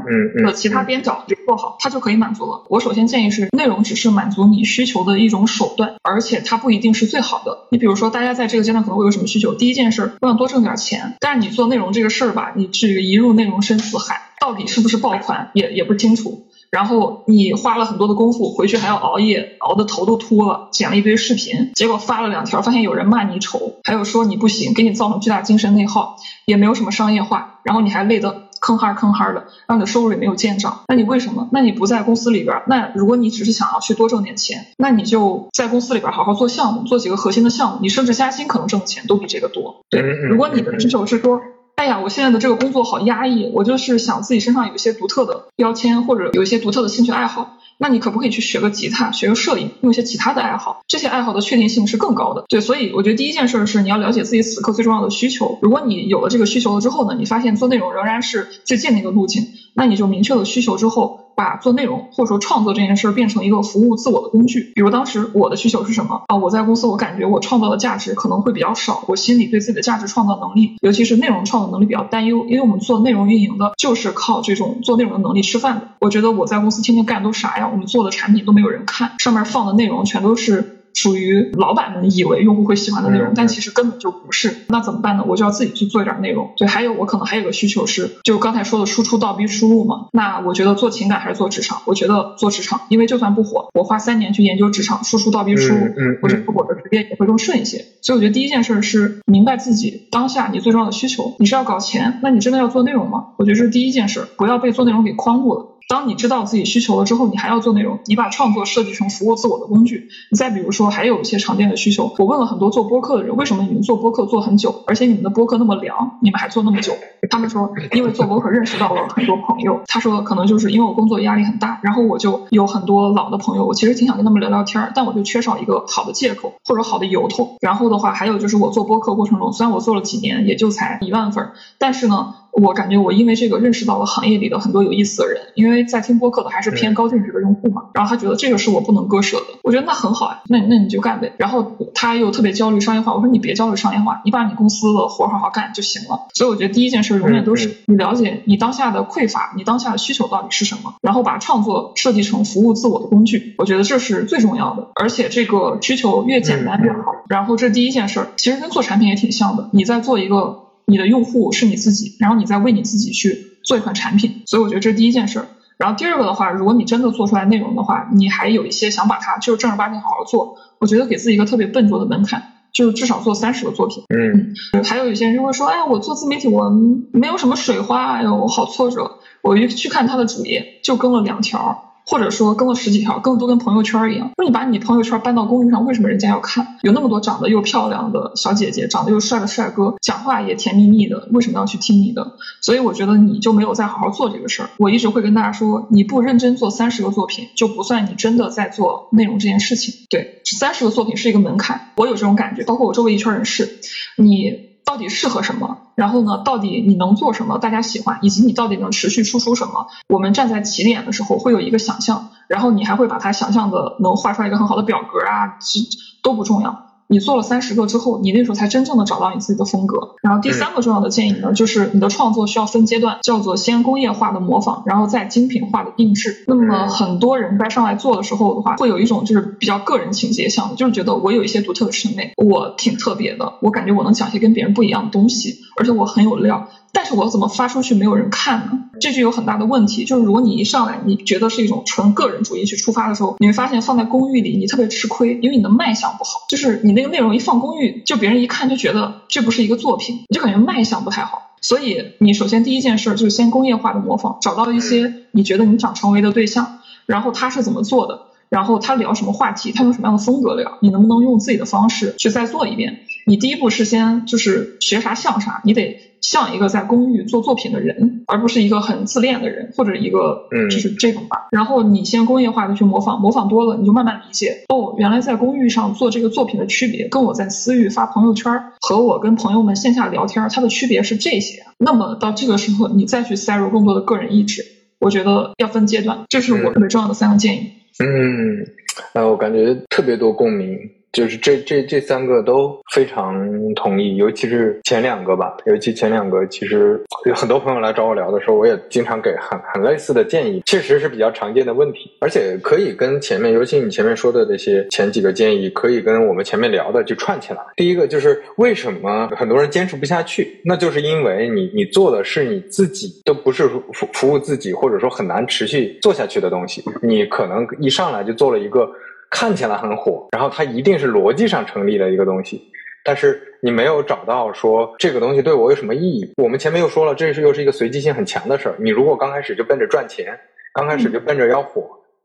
的其他边角给做好，他就可以满足了。我首先建议是，内容只是满足你需求的一种手段，而且它不一定是最好的。你比如说，大家在这个阶段可能会有什么需求？第一件事，我想多挣点钱。但是你做内容这个事儿吧，你这个一入内容深似海，到底是不是爆款也也不清楚。然后你花了很多的功夫，回去还要熬夜，熬的头都秃了，剪了一堆视频，结果发了两条，发现有人骂你丑，还有说你不行，给你造成巨大精神内耗，也没有什么商业化，然后你还累得吭哈吭哈的，让你的收入也没有见长，那你为什么？那你不在公司里边？那如果你只是想要去多挣点钱，那你就在公司里边好好做项目，做几个核心的项目，你升职加薪可能挣的钱都比这个多。对，如果你的需求是说。哎呀，我现在的这个工作好压抑，我就是想自己身上有一些独特的标签，或者有一些独特的兴趣爱好。那你可不可以去学个吉他，学个摄影，用一些其他的爱好？这些爱好的确定性是更高的。对，所以我觉得第一件事是你要了解自己此刻最重要的需求。如果你有了这个需求了之后呢，你发现做内容仍然是最近的一个路径，那你就明确了需求之后。把做内容或者说创作这件事儿变成一个服务自我的工具。比如当时我的需求是什么啊？我在公司我感觉我创造的价值可能会比较少，我心里对自己的价值创造能力，尤其是内容创造能力比较担忧，因为我们做内容运营的就是靠这种做内容的能力吃饭的。我觉得我在公司天天干都啥呀？我们做的产品都没有人看，上面放的内容全都是。属于老板们以为用户会喜欢的内容，但其实根本就不是。那怎么办呢？我就要自己去做一点内容。对，还有我可能还有个需求是，就刚才说的输出倒逼输入嘛。那我觉得做情感还是做职场？我觉得做职场，因为就算不火，我花三年去研究职场输出倒逼输入，我觉得我的职业也会更顺一些。所以我觉得第一件事是明白自己当下你最重要的需求。你是要搞钱？那你真的要做内容吗？我觉得这是第一件事，不要被做内容给框住了。当你知道自己需求了之后，你还要做内容，你把创作设计成服务自我的工具。你再比如说，还有一些常见的需求，我问了很多做播客的人，为什么你们做播客做很久，而且你们的播客那么凉，你们还做那么久？他们说，因为做播客认识到了很多朋友。他说，可能就是因为我工作压力很大，然后我就有很多老的朋友，我其实挺想跟他们聊聊天，但我就缺少一个好的借口或者好的由头。然后的话，还有就是我做播客过程中，虽然我做了几年，也就才一万粉，但是呢。我感觉我因为这个认识到了行业里的很多有意思的人，因为在听播客的还是偏高净值的用户嘛，然后他觉得这个是我不能割舍的，我觉得那很好啊，那那你就干呗。然后他又特别焦虑商业化，我说你别焦虑商业化，你把你公司的活好好干就行了。所以我觉得第一件事永远都是你了解你当下的匮乏，你当下的需求到底是什么，然后把创作设计成服务自我的工具，我觉得这是最重要的。而且这个需求越简单越好。然后这第一件事，其实跟做产品也挺像的，你在做一个。你的用户是你自己，然后你再为你自己去做一款产品，所以我觉得这是第一件事儿。然后第二个的话，如果你真的做出来内容的话，你还有一些想把它就是正儿八经好好做，我觉得给自己一个特别笨拙的门槛，就是至少做三十个作品。嗯，还有一些人会说，哎，我做自媒体我没有什么水花，哎呦，我好挫折。我一去看他的主页，就更了两条。或者说更了十几条，更多跟朋友圈一样。说你把你朋友圈搬到公屏上，为什么人家要看？有那么多长得又漂亮的小姐姐，长得又帅的帅哥，讲话也甜蜜蜜的，为什么要去听你的？所以我觉得你就没有在好好做这个事儿。我一直会跟大家说，你不认真做三十个作品，就不算你真的在做内容这件事情。对，三十个作品是一个门槛，我有这种感觉，包括我周围一圈人士，你。到底适合什么？然后呢？到底你能做什么？大家喜欢，以及你到底能持续输出什么？我们站在起点的时候会有一个想象，然后你还会把它想象的能画出来一个很好的表格啊，这都不重要。你做了三十个之后，你那时候才真正的找到你自己的风格。然后第三个重要的建议呢，就是你的创作需要分阶段，叫做先工业化的模仿，然后再精品化的定制。那么很多人在上来做的时候的话，会有一种就是比较个人情节向的，就是觉得我有一些独特的审美，我挺特别的，我感觉我能讲一些跟别人不一样的东西，而且我很有料。但是我怎么发出去没有人看呢？这就有很大的问题。就是如果你一上来你觉得是一种纯个人主义去出发的时候，你会发现放在公寓里你特别吃亏，因为你的卖相不好。就是你那个内容一放公寓，就别人一看就觉得这不是一个作品，就感觉卖相不太好。所以你首先第一件事就是先工业化的模仿，找到一些你觉得你想成为的对象，然后他是怎么做的，然后他聊什么话题，他用什么样的风格聊，你能不能用自己的方式去再做一遍？你第一步是先就是学啥像啥，你得。像一个在公寓做作品的人，而不是一个很自恋的人，或者一个就是这种吧。然后你先工业化的去模仿，模仿多了，你就慢慢理解。哦，原来在公寓上做这个作品的区别，跟我在私域发朋友圈和我跟朋友们线下聊天，它的区别是这些。那么到这个时候，你再去塞入更多的个人意志，我觉得要分阶段，这是我特别重要的三个建议。嗯，呃，我感觉特别多共鸣。就是这这这三个都非常同意，尤其是前两个吧。尤其前两个，其实有很多朋友来找我聊的时候，我也经常给很很类似的建议，确实是比较常见的问题，而且可以跟前面，尤其你前面说的这些前几个建议，可以跟我们前面聊的就串起来。第一个就是为什么很多人坚持不下去，那就是因为你你做的是你自己，都不是服服务自己，或者说很难持续做下去的东西，你可能一上来就做了一个。看起来很火，然后它一定是逻辑上成立的一个东西，但是你没有找到说这个东西对我有什么意义。我们前面又说了，这是又是一个随机性很强的事儿。你如果刚开始就奔着赚钱，刚开始就奔着要火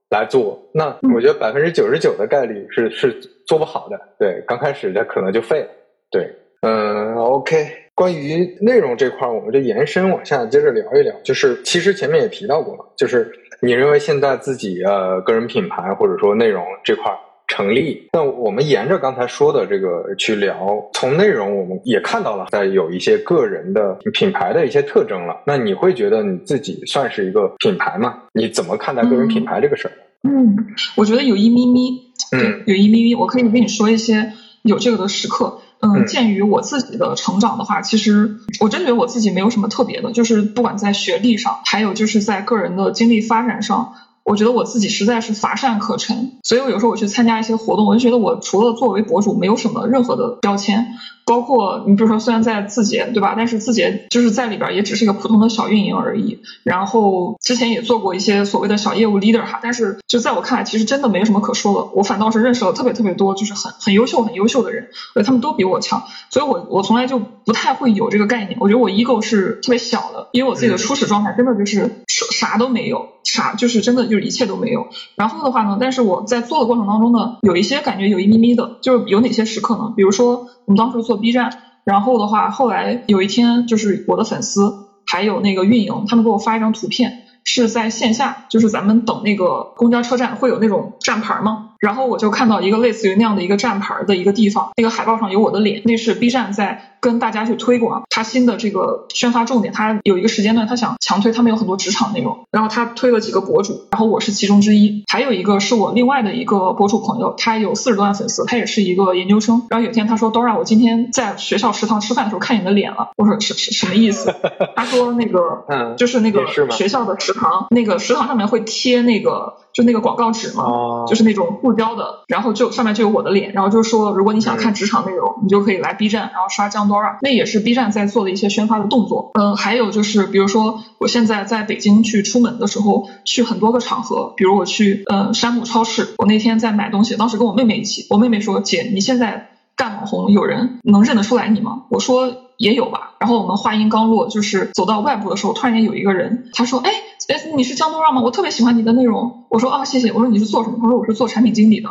来做，那我觉得百分之九十九的概率是是做不好的。对，刚开始的可能就废了。对，嗯，OK。关于内容这块，我们就延伸往下接着聊一聊。就是其实前面也提到过了，就是。你认为现在自己呃个人品牌或者说内容这块成立？那我们沿着刚才说的这个去聊，从内容我们也看到了在有一些个人的品牌的一些特征了。那你会觉得你自己算是一个品牌吗？你怎么看待个人品牌这个事儿？嗯，我觉得有一咪咪，嗯，有一咪咪，我可以跟你说一些有这个的时刻。嗯，鉴于我自己的成长的话，其实我真觉得我自己没有什么特别的，就是不管在学历上，还有就是在个人的经历发展上，我觉得我自己实在是乏善可陈，所以我有时候我去参加一些活动，我就觉得我除了作为博主，没有什么任何的标签。包括你比如说，虽然在字节对吧，但是字节就是在里边也只是一个普通的小运营而已。然后之前也做过一些所谓的小业务 leader 哈，但是就在我看来，其实真的没有什么可说的。我反倒是认识了特别特别多，就是很很优秀很优秀的人，而他们都比我强，所以我我从来就不太会有这个概念。我觉得我 ego 是特别小的，因为我自己的初始状态真的就是啥都没有，啥就是真的就是一切都没有。然后的话呢，但是我在做的过程当中呢，有一些感觉有一咪咪的，就是有哪些时刻呢？比如说我们当时做 B 站，然后的话后来有一天就是我的粉丝还有那个运营，他们给我发一张图片，是在线下，就是咱们等那个公交车站会有那种站牌吗？然后我就看到一个类似于那样的一个站牌的一个地方，那个海报上有我的脸，那是 B 站在。跟大家去推广他新的这个宣发重点，他有一个时间段，他想强推他们有很多职场内容，然后他推了几个博主，然后我是其中之一，还有一个是我另外的一个博主朋友，他有四十多万粉丝，他也是一个研究生，然后有一天他说，Dora，我今天在学校食堂吃饭的时候看你的脸了，我说什什什么意思？他说那个，嗯，就是那个学校的食堂，那个食堂上面会贴那个就那个广告纸嘛，就是那种布胶的，然后就上面就有我的脸，然后就说如果你想看职场内容，你就可以来 B 站，然后刷酱。那也是 B 站在做的一些宣发的动作。嗯，还有就是，比如说我现在在北京去出门的时候，去很多个场合，比如我去呃山姆超市，我那天在买东西，当时跟我妹妹一起，我妹妹说：“姐，你现在干网红，有人能认得出来你吗？”我说：“也有吧。”然后我们话音刚落，就是走到外部的时候，突然间有一个人，他说：“哎哎，你是江多让吗？我特别喜欢你的内容。”我说：“啊，谢谢。”我说：“你是做什么？”他说：“我是做产品经理的。”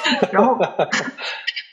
然后。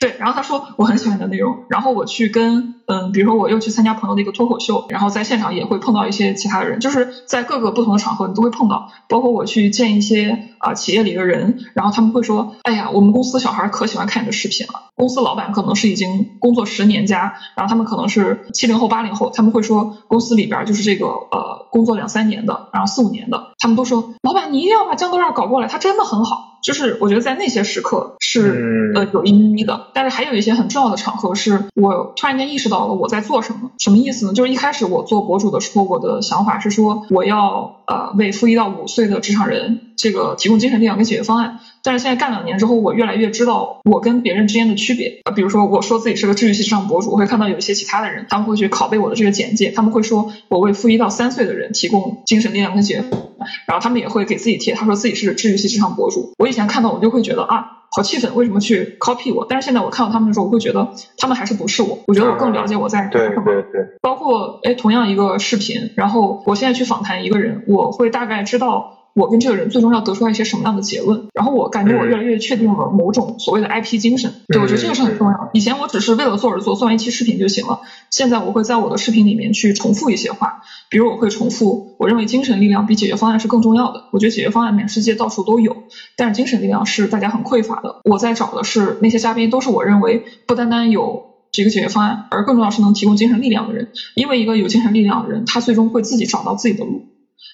对，然后他说我很喜欢你的内容，然后我去跟嗯，比如说我又去参加朋友的一个脱口秀，然后在现场也会碰到一些其他的人，就是在各个不同的场合你都会碰到，包括我去见一些啊企业里的人，然后他们会说，哎呀，我们公司小孩可喜欢看你的视频了，公司老板可能是已经工作十年加，然后他们可能是七零后八零后，他们会说公司里边就是这个呃工作两三年的，然后四五年的，他们都说老板你一定要把江多让搞过来，他真的很好。就是我觉得在那些时刻是呃有一咪咪的，但是还有一些很重要的场合是我突然间意识到了我在做什么，什么意思呢？就是一开始我做博主的时候，我的想法是说我要呃为负一到五岁的职场人这个提供精神力量跟解决方案。但是现在干两年之后，我越来越知道我跟别人之间的区别。呃，比如说我说自己是个治愈系职场博主，我会看到有一些其他的人，他们会去拷贝我的这个简介，他们会说我为负一到三岁的人提供精神力量跟解决，然后他们也会给自己贴，他说自己是治愈系职场博主。我以前看到我就会觉得啊，好气愤，为什么去 copy 我？但是现在我看到他们的时候，我会觉得他们还是不是我？我觉得我更了解我在干什么。对对对。包括哎，同样一个视频，然后我现在去访谈一个人，我会大概知道。我跟这个人最终要得出来一些什么样的结论？然后我感觉我越来越确定了某种所谓的 IP 精神。对，我觉得这个是很重要的。以前我只是为了做而做，做完一期视频就行了。现在我会在我的视频里面去重复一些话，比如我会重复，我认为精神力量比解决方案是更重要的。我觉得解决方案满世界到处都有，但是精神力量是大家很匮乏的。我在找的是那些嘉宾，都是我认为不单单有这个解决方案，而更重要是能提供精神力量的人。因为一个有精神力量的人，他最终会自己找到自己的路。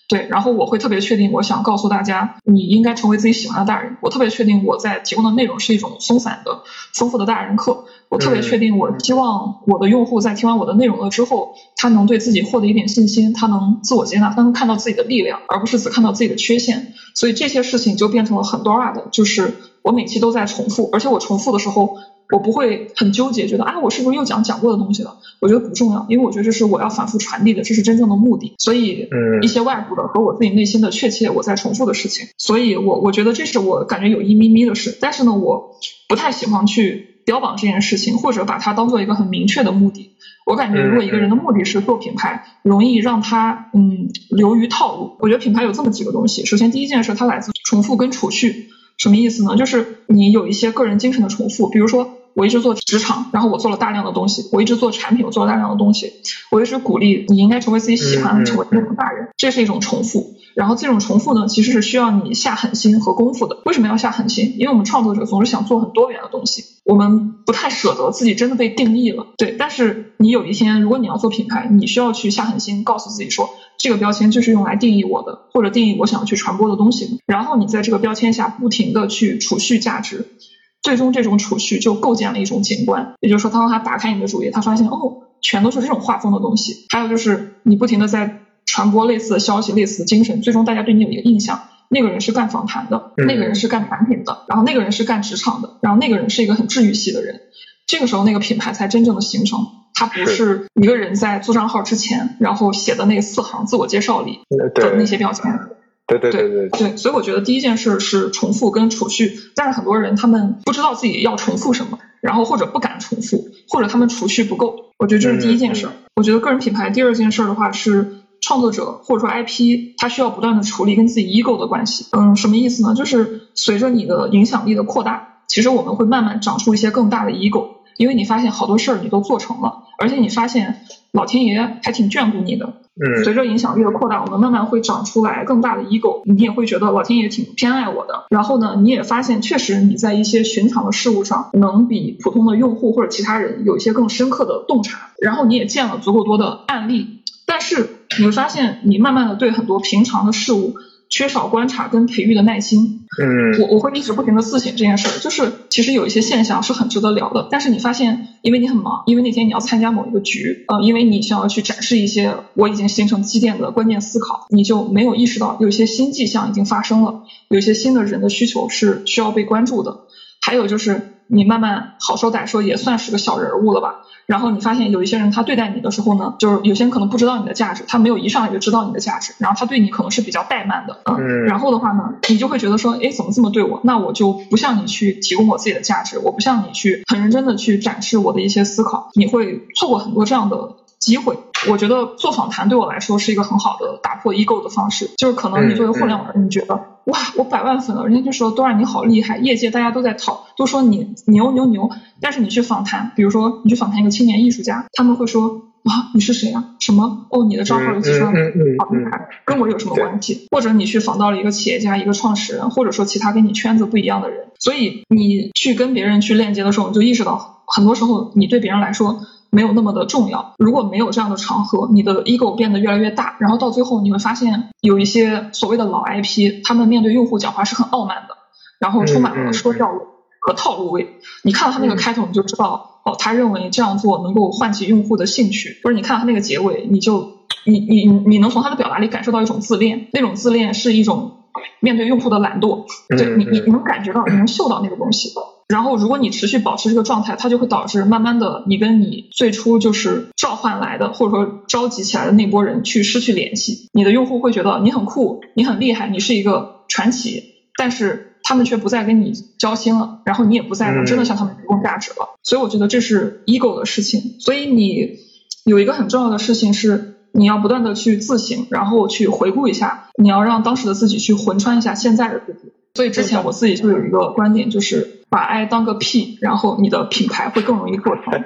对，然后我会特别确定，我想告诉大家，你应该成为自己喜欢的大人。我特别确定我在提供的内容是一种松散的、丰富的大人课。我特别确定，我希望我的用户在听完我的内容了之后，他能对自己获得一点信心，他能自我接纳，他能看到自己的力量，而不是只看到自己的缺陷。所以这些事情就变成了很多 r 的，就是我每期都在重复，而且我重复的时候。我不会很纠结，觉得啊，我是不是又讲讲过的东西了？我觉得不重要，因为我觉得这是我要反复传递的，这是真正的目的。所以，一些外部的和我自己内心的确切，我在重复的事情。所以我我觉得这是我感觉有一咪咪的事。但是呢，我不太喜欢去标榜这件事情，或者把它当做一个很明确的目的。我感觉，如果一个人的目的是做品牌，容易让他嗯流于套路。我觉得品牌有这么几个东西。首先，第一件事，它来自重复跟储蓄。什么意思呢？就是你有一些个人精神的重复，比如说我一直做职场，然后我做了大量的东西；我一直做产品，我做了大量的东西；我一直鼓励你应该成为自己喜欢的，成为那种大人，这是一种重复。然后这种重复呢，其实是需要你下狠心和功夫的。为什么要下狠心？因为我们创作者总是想做很多元的东西，我们不太舍得自己真的被定义了。对，但是你有一天，如果你要做品牌，你需要去下狠心，告诉自己说。这个标签就是用来定义我的，或者定义我想要去传播的东西。然后你在这个标签下不停的去储蓄价值，最终这种储蓄就构建了一种景观。也就是说，当他打开你的主页，他发现哦，全都是这种画风的东西。还有就是你不停的在传播类似的消息、类似的精神，最终大家对你有一个印象。那个人是干访谈的，嗯那个人是干产品的，然后那个人是干职场的，然后那个人是一个很治愈系的人。这个时候，那个品牌才真正的形成。它不是一个人在做账号之前，然后写的那四行自我介绍里呃的那些标签。对对对对，对，所以我觉得第一件事是重复跟储蓄，但是很多人他们不知道自己要重复什么，然后或者不敢重复，或者他们储蓄不够。我觉得这是第一件事。我觉得个人品牌第二件事的话是创作者或者说 IP，它需要不断的处理跟自己 ego 的关系。嗯，什么意思呢？就是随着你的影响力的扩大，其实我们会慢慢长出一些更大的 ego，因为你发现好多事儿你都做成了，而且你发现老天爷还挺眷顾你的。嗯随着影响力的扩大，我们慢慢会长出来更大的 ego，你也会觉得老天爷挺偏爱我的。然后呢，你也发现确实你在一些寻常的事物上，能比普通的用户或者其他人有一些更深刻的洞察。然后你也见了足够多的案例，但是你会发现，你慢慢的对很多平常的事物缺少观察跟培育的耐心。嗯我我会一直不停的自省这件事儿，就是其实有一些现象是很值得聊的，但是你发现，因为你很忙，因为那天你要参加某一个局，呃，因为你需要去展示一些我已经形成积淀的关键思考，你就没有意识到有一些新迹象已经发生了，有一些新的人的需求是需要被关注的，还有就是你慢慢好说歹说也算是个小人物了吧。然后你发现有一些人他对待你的时候呢，就是有些人可能不知道你的价值，他没有一上来就知道你的价值，然后他对你可能是比较怠慢的，嗯然后的话呢，你就会觉得说，哎，怎么这么对我？那我就不向你去提供我自己的价值，我不向你去很认真的去展示我的一些思考，你会错过很多这样的机会。我觉得做访谈对我来说是一个很好的打破 ego 的方式，就是可能你作为互联网人，你觉得哇，我百万粉了，人家就说多少你好厉害，业界大家都在讨，都说你牛牛牛，但是你去访谈，比如说你去访谈一个青年艺术家，他们会说啊，你是谁啊？什么？哦，你的账号有几十万好厉害，跟我有什么关系？或者你去访到了一个企业家、一个创始人，或者说其他跟你圈子不一样的人，所以你去跟别人去链接的时候，你就意识到，很多时候你对别人来说没有那么的重要。如果没有这样的场合，你的 ego 变得越来越大，然后到最后你会发现，有一些所谓的老 IP，他们面对用户讲话是很傲慢的，然后充满了说教和套路味。你看到他那个开头，你就知道，哦，他认为这样做能够唤起用户的兴趣，或者你看到他那个结尾，你就你你你你能从他的表达里感受到一种自恋，那种自恋是一种面对用户的懒惰，对你你你能感觉到，你能嗅到那个东西。然后，如果你持续保持这个状态，它就会导致慢慢的，你跟你最初就是召唤来的，或者说召集起来的那波人去失去联系。你的用户会觉得你很酷，你很厉害，你是一个传奇，但是他们却不再跟你交心了，然后你也不再真的向他们提供价值了。所以我觉得这是 ego 的事情。所以你有一个很重要的事情是，你要不断的去自省，然后去回顾一下，你要让当时的自己去魂穿一下现在的自己。所以之前我自己就有一个观点，就是把 I 当个屁然后你的品牌会更容易做成。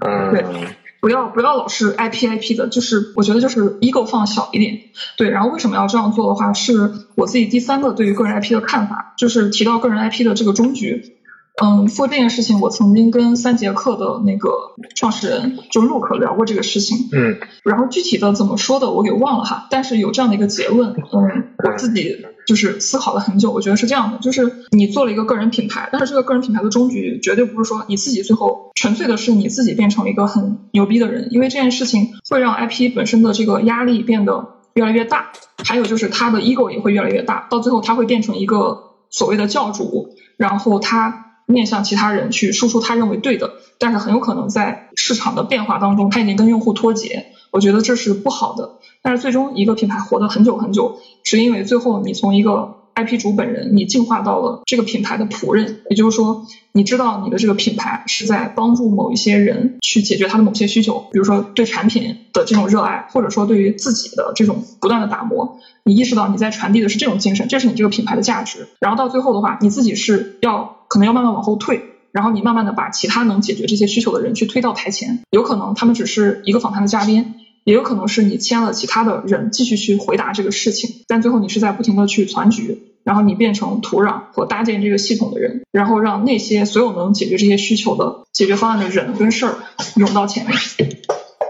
对嗯不要不要老是 IP IP 的，就是我觉得就是 ego 放小一点。对，然后为什么要这样做的话，是我自己第三个对于个人 IP 的看法，就是提到个人 IP 的这个终局。嗯，做这件事情，我曾经跟三节课的那个创始人就 Luke 聊过这个事情。嗯然后具体的怎么说的我给忘了哈，但是有这样的一个结论，嗯，我自己就是思考了很久，我觉得是这样的，就是你做了一个个人品牌，但是这个个人品牌的终局绝对不是说你自己最后纯粹的是你自己变成了一个很牛逼的人，因为这件事情会让 IP 本身的这个压力变得越来越大，还有就是他的 ego 也会越来越大，到最后他会变成一个所谓的教主，然后他。面向其他人去输出他认为对的，但是很有可能在市场的变化当中，他已经跟用户脱节。我觉得这是不好的。但是最终一个品牌活得很久很久，是因为最后你从一个 IP 主本人，你进化到了这个品牌的仆人，也就是说，你知道你的这个品牌是在帮助某一些人去解决他的某些需求，比如说对产品的这种热爱，或者说对于自己的这种不断的打磨。你意识到你在传递的是这种精神，这是你这个品牌的价值。然后到最后的话，你自己是要可能要慢慢往后退，然后你慢慢的把其他能解决这些需求的人去推到台前。有可能他们只是一个访谈的嘉宾，也有可能是你签了其他的人继续去回答这个事情，但最后你是在不停的去攒局。然后你变成土壤和搭建这个系统的人，然后让那些所有能解决这些需求的解决方案的人跟事儿涌到前面，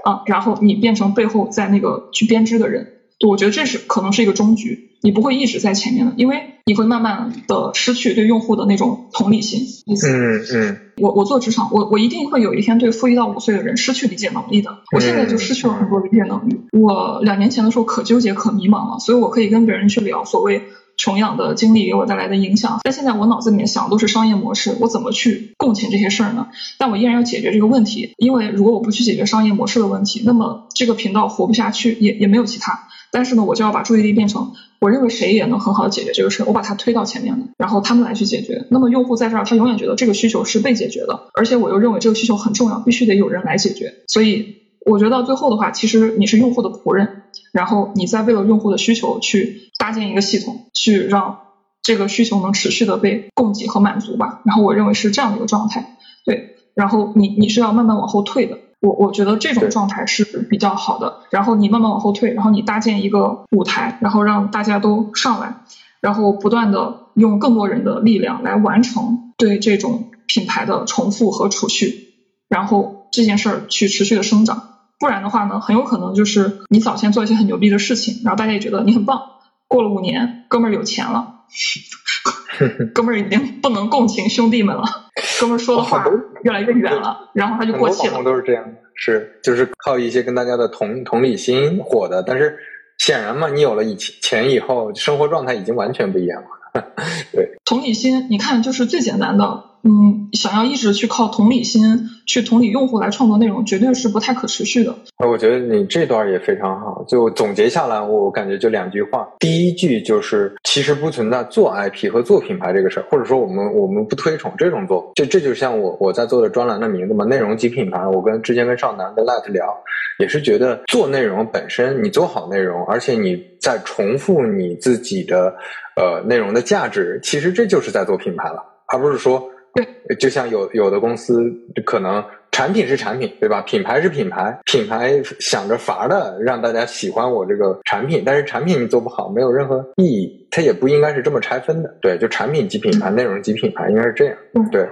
啊，然后你变成背后在那个去编织的人。我觉得这是可能是一个终局。你不会一直在前面的，因为你会慢慢的失去对用户的那种同理心。嗯嗯。我我做职场，我我一定会有一天对负一到五岁的人失去理解能力的。我现在就失去了很多理解能力。我两年前的时候可纠结可迷茫了，所以我可以跟别人去聊所谓。穷养的经历给我带来的影响，但现在我脑子里面想的都是商业模式，我怎么去共情这些事儿呢？但我依然要解决这个问题，因为如果我不去解决商业模式的问题，那么这个频道活不下去，也也没有其他。但是呢，我就要把注意力变成，我认为谁也能很好的解决这个事，我把它推到前面了，然后他们来去解决。那么用户在这儿，他永远觉得这个需求是被解决的，而且我又认为这个需求很重要，必须得有人来解决。所以我觉得到最后的话，其实你是用户的仆人。然后你再为了用户的需求去搭建一个系统，去让这个需求能持续的被供给和满足吧。然后我认为是这样的一个状态，对。然后你你是要慢慢往后退的，我我觉得这种状态是比较好的。然后你慢慢往后退，然后你搭建一个舞台，然后让大家都上来，然后不断的用更多人的力量来完成对这种品牌的重复和储蓄，然后这件事儿去持续的生长。不然的话呢，很有可能就是你早先做一些很牛逼的事情，然后大家也觉得你很棒。过了五年，哥们儿有钱了，哥们儿已经不能共情兄弟们了，哥们儿说的话越来越远了，然后他就过气了。都是这样，是就是靠一些跟大家的同同理心火的，但是显然嘛，你有了以前钱以后，生活状态已经完全不一样了。对，同理心，你看就是最简单的。嗯，想要一直去靠同理心去同理用户来创作内容，绝对是不太可持续的。那我觉得你这段也非常好。就总结下来，我感觉就两句话。第一句就是，其实不存在做 IP 和做品牌这个事儿，或者说我们我们不推崇这种做。就这就像我我在做的专栏的名字嘛，内容及品牌。我跟之前跟少南跟 Light 聊，也是觉得做内容本身，你做好内容，而且你在重复你自己的呃内容的价值，其实这就是在做品牌了，而不是说。对，就像有有的公司可能产品是产品，对吧？品牌是品牌，品牌想着法的让大家喜欢我这个产品，但是产品你做不好，没有任何意义。它也不应该是这么拆分的，对，就产品及品牌，内容及品牌，应该是这样。对。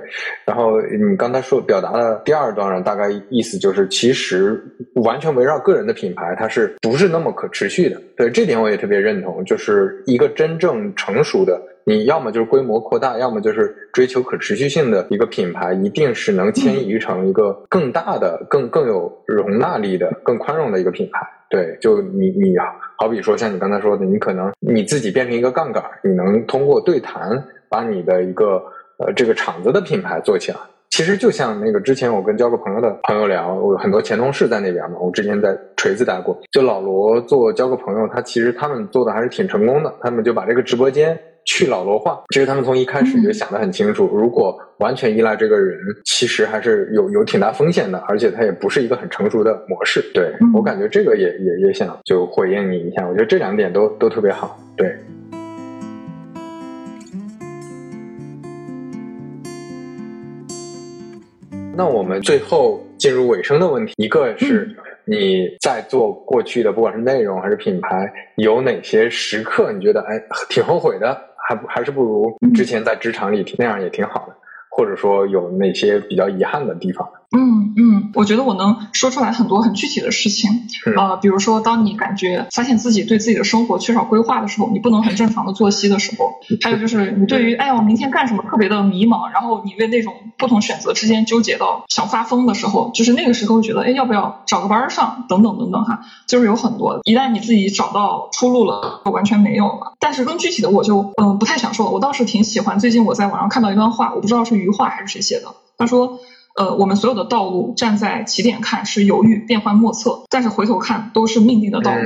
然后你刚才说表达的第二段，大概意思就是，其实完全围绕个人的品牌，它是不是那么可持续的？对，这点我也特别认同。就是一个真正成熟的。你要么就是规模扩大，要么就是追求可持续性的一个品牌，一定是能迁移成一个更大的、更更有容纳力的、更宽容的一个品牌。对，就你你好比说像你刚才说的，你可能你自己变成一个杠杆，你能通过对谈把你的一个呃这个厂子的品牌做起来。其实就像那个之前我跟交个朋友的朋友聊，我有很多前同事在那边嘛，我之前在锤子待过，就老罗做交个朋友，他其实他们做的还是挺成功的，他们就把这个直播间。去老罗化，其实他们从一开始就想得很清楚，如果完全依赖这个人，其实还是有有挺大风险的，而且它也不是一个很成熟的模式。对我感觉这个也也也想就回应你一下，我觉得这两点都都特别好。对。那我们最后进入尾声的问题，一个是你在做过去的，不管是内容还是品牌，有哪些时刻你觉得哎挺后悔的？还还是不如之前在职场里那样也挺好的，或者说有哪些比较遗憾的地方？嗯嗯，我觉得我能说出来很多很具体的事情，呃，比如说当你感觉发现自己对自己的生活缺少规划的时候，你不能很正常的作息的时候，还有就是你对于哎呀我明天干什么特别的迷茫，然后你为那种不同选择之间纠结到想发疯的时候，就是那个时候觉得哎要不要找个班上等等等等哈，就是有很多，一旦你自己找到出路了，就完全没有了。但是更具体的我就嗯不太想说了，我倒是挺喜欢最近我在网上看到一段话，我不知道是余话还是谁写的，他说。呃，我们所有的道路站在起点看是犹豫、变幻莫测，但是回头看都是命定的道路。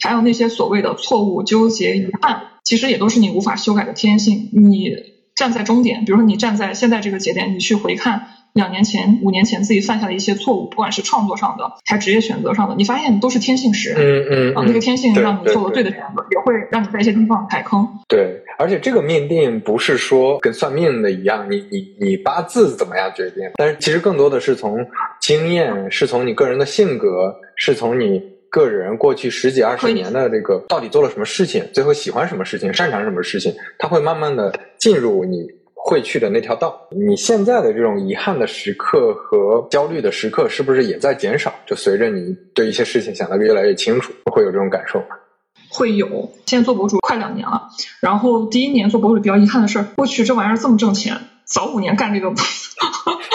还有那些所谓的错误、纠结、遗憾，其实也都是你无法修改的天性。你站在终点，比如说你站在现在这个节点，你去回看。两年前、五年前自己犯下的一些错误，不管是创作上的，还职业选择上的，你发现都是天性使然。嗯嗯。啊，那个天性让你做了对的选择，也会让你在一些地方踩坑。对，而且这个命定不是说跟算命的一样，你你你八字怎么样决定？但是其实更多的是从经验，是从你个人的性格，是从你个人过去十几二十年的这个到底做了什么事情，最后喜欢什么事情，擅长什么事情，它会慢慢的进入你。会去的那条道，你现在的这种遗憾的时刻和焦虑的时刻，是不是也在减少？就随着你对一些事情想的越来越清楚，会有这种感受吗？会有。现在做博主快两年了，然后第一年做博主比较遗憾的事儿，我去这玩意儿这么挣钱，早五年干这个，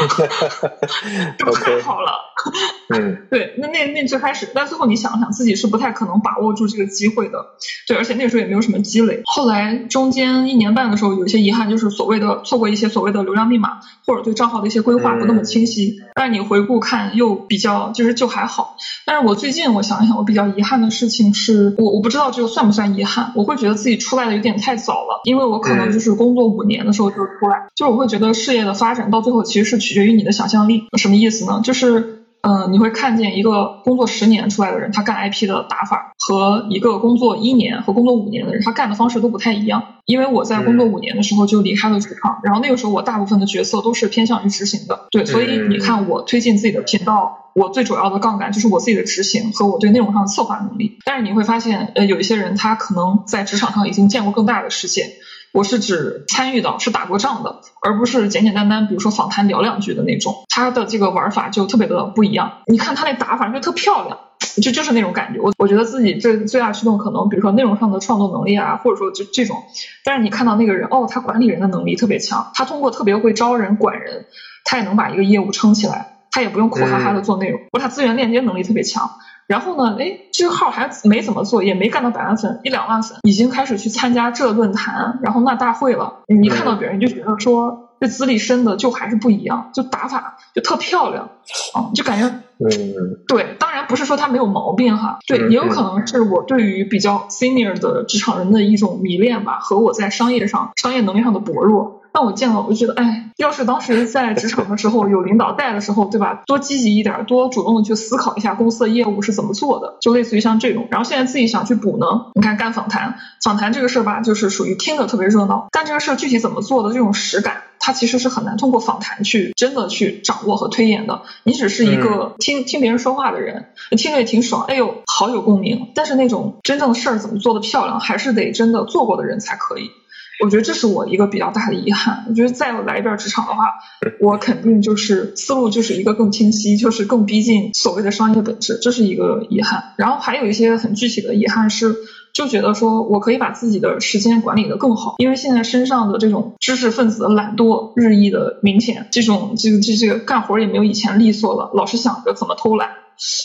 这太好了。嗯，对，那那那最开始，但最后你想想，自己是不太可能把握住这个机会的。对，而且那时候也没有什么积累。后来中间一年半的时候，有一些遗憾，就是所谓的错过一些所谓的流量密码，或者对账号的一些规划不那么清晰。但是你回顾看，又比较就是就还好。但是我最近我想想，我比较遗憾的事情是，我我不知道这个算不算遗憾。我会觉得自己出来的有点太早了，因为我可能就是工作五年的时候就出来，就是我会觉得事业的发展到最后其实是取决于你的想象力。什么意思呢？就是。嗯，你会看见一个工作十年出来的人，他干 IP 的打法和一个工作一年和工作五年的人，他干的方式都不太一样。因为我在工作五年的时候就离开了主创，然后那个时候我大部分的角色都是偏向于执行的，对，所以你看我推进自己的频道，我最主要的杠杆就是我自己的执行和我对内容上的策划能力。但是你会发现，呃，有一些人他可能在职场上已经见过更大的世界。我是指参与到，是打过仗的，而不是简简单单，比如说访谈聊两句的那种。他的这个玩法就特别的不一样。你看他那打法就特漂亮，就就是那种感觉。我我觉得自己最最大驱动可能，比如说内容上的创作能力啊，或者说就这种。但是你看到那个人，哦，他管理人的能力特别强，他通过特别会招人管人，他也能把一个业务撑起来，他也不用苦哈哈的做内容，或他资源链接能力特别强。然后呢？哎，这个号还没怎么做，也没干到百万粉，一两万粉，已经开始去参加这论坛，然后那大会了。你一看到别人就觉得说，这资历深的就还是不一样，就打法就特漂亮，啊，就感觉，嗯，对，当然不是说他没有毛病哈，对，也有可能是我对于比较 senior 的职场人的一种迷恋吧，和我在商业上商业能力上的薄弱。但我见了，我就觉得，哎，要是当时在职场的时候有领导带的时候，对吧？多积极一点，多主动的去思考一下公司的业务是怎么做的，就类似于像这种。然后现在自己想去补呢，你看干访谈，访谈这个事儿吧，就是属于听着特别热闹，但这个事儿具体怎么做的这种实感，它其实是很难通过访谈去真的去掌握和推演的。你只是一个听听别人说话的人，听着也挺爽，哎呦，好有共鸣。但是那种真正的事儿怎么做的漂亮，还是得真的做过的人才可以。我觉得这是我一个比较大的遗憾。我觉得再来一遍职场的话，我肯定就是思路就是一个更清晰，就是更逼近所谓的商业本质，这是一个遗憾。然后还有一些很具体的遗憾是，就觉得说我可以把自己的时间管理的更好，因为现在身上的这种知识分子的懒惰日益的明显，这种这个这这个干活也没有以前利索了，老是想着怎么偷懒。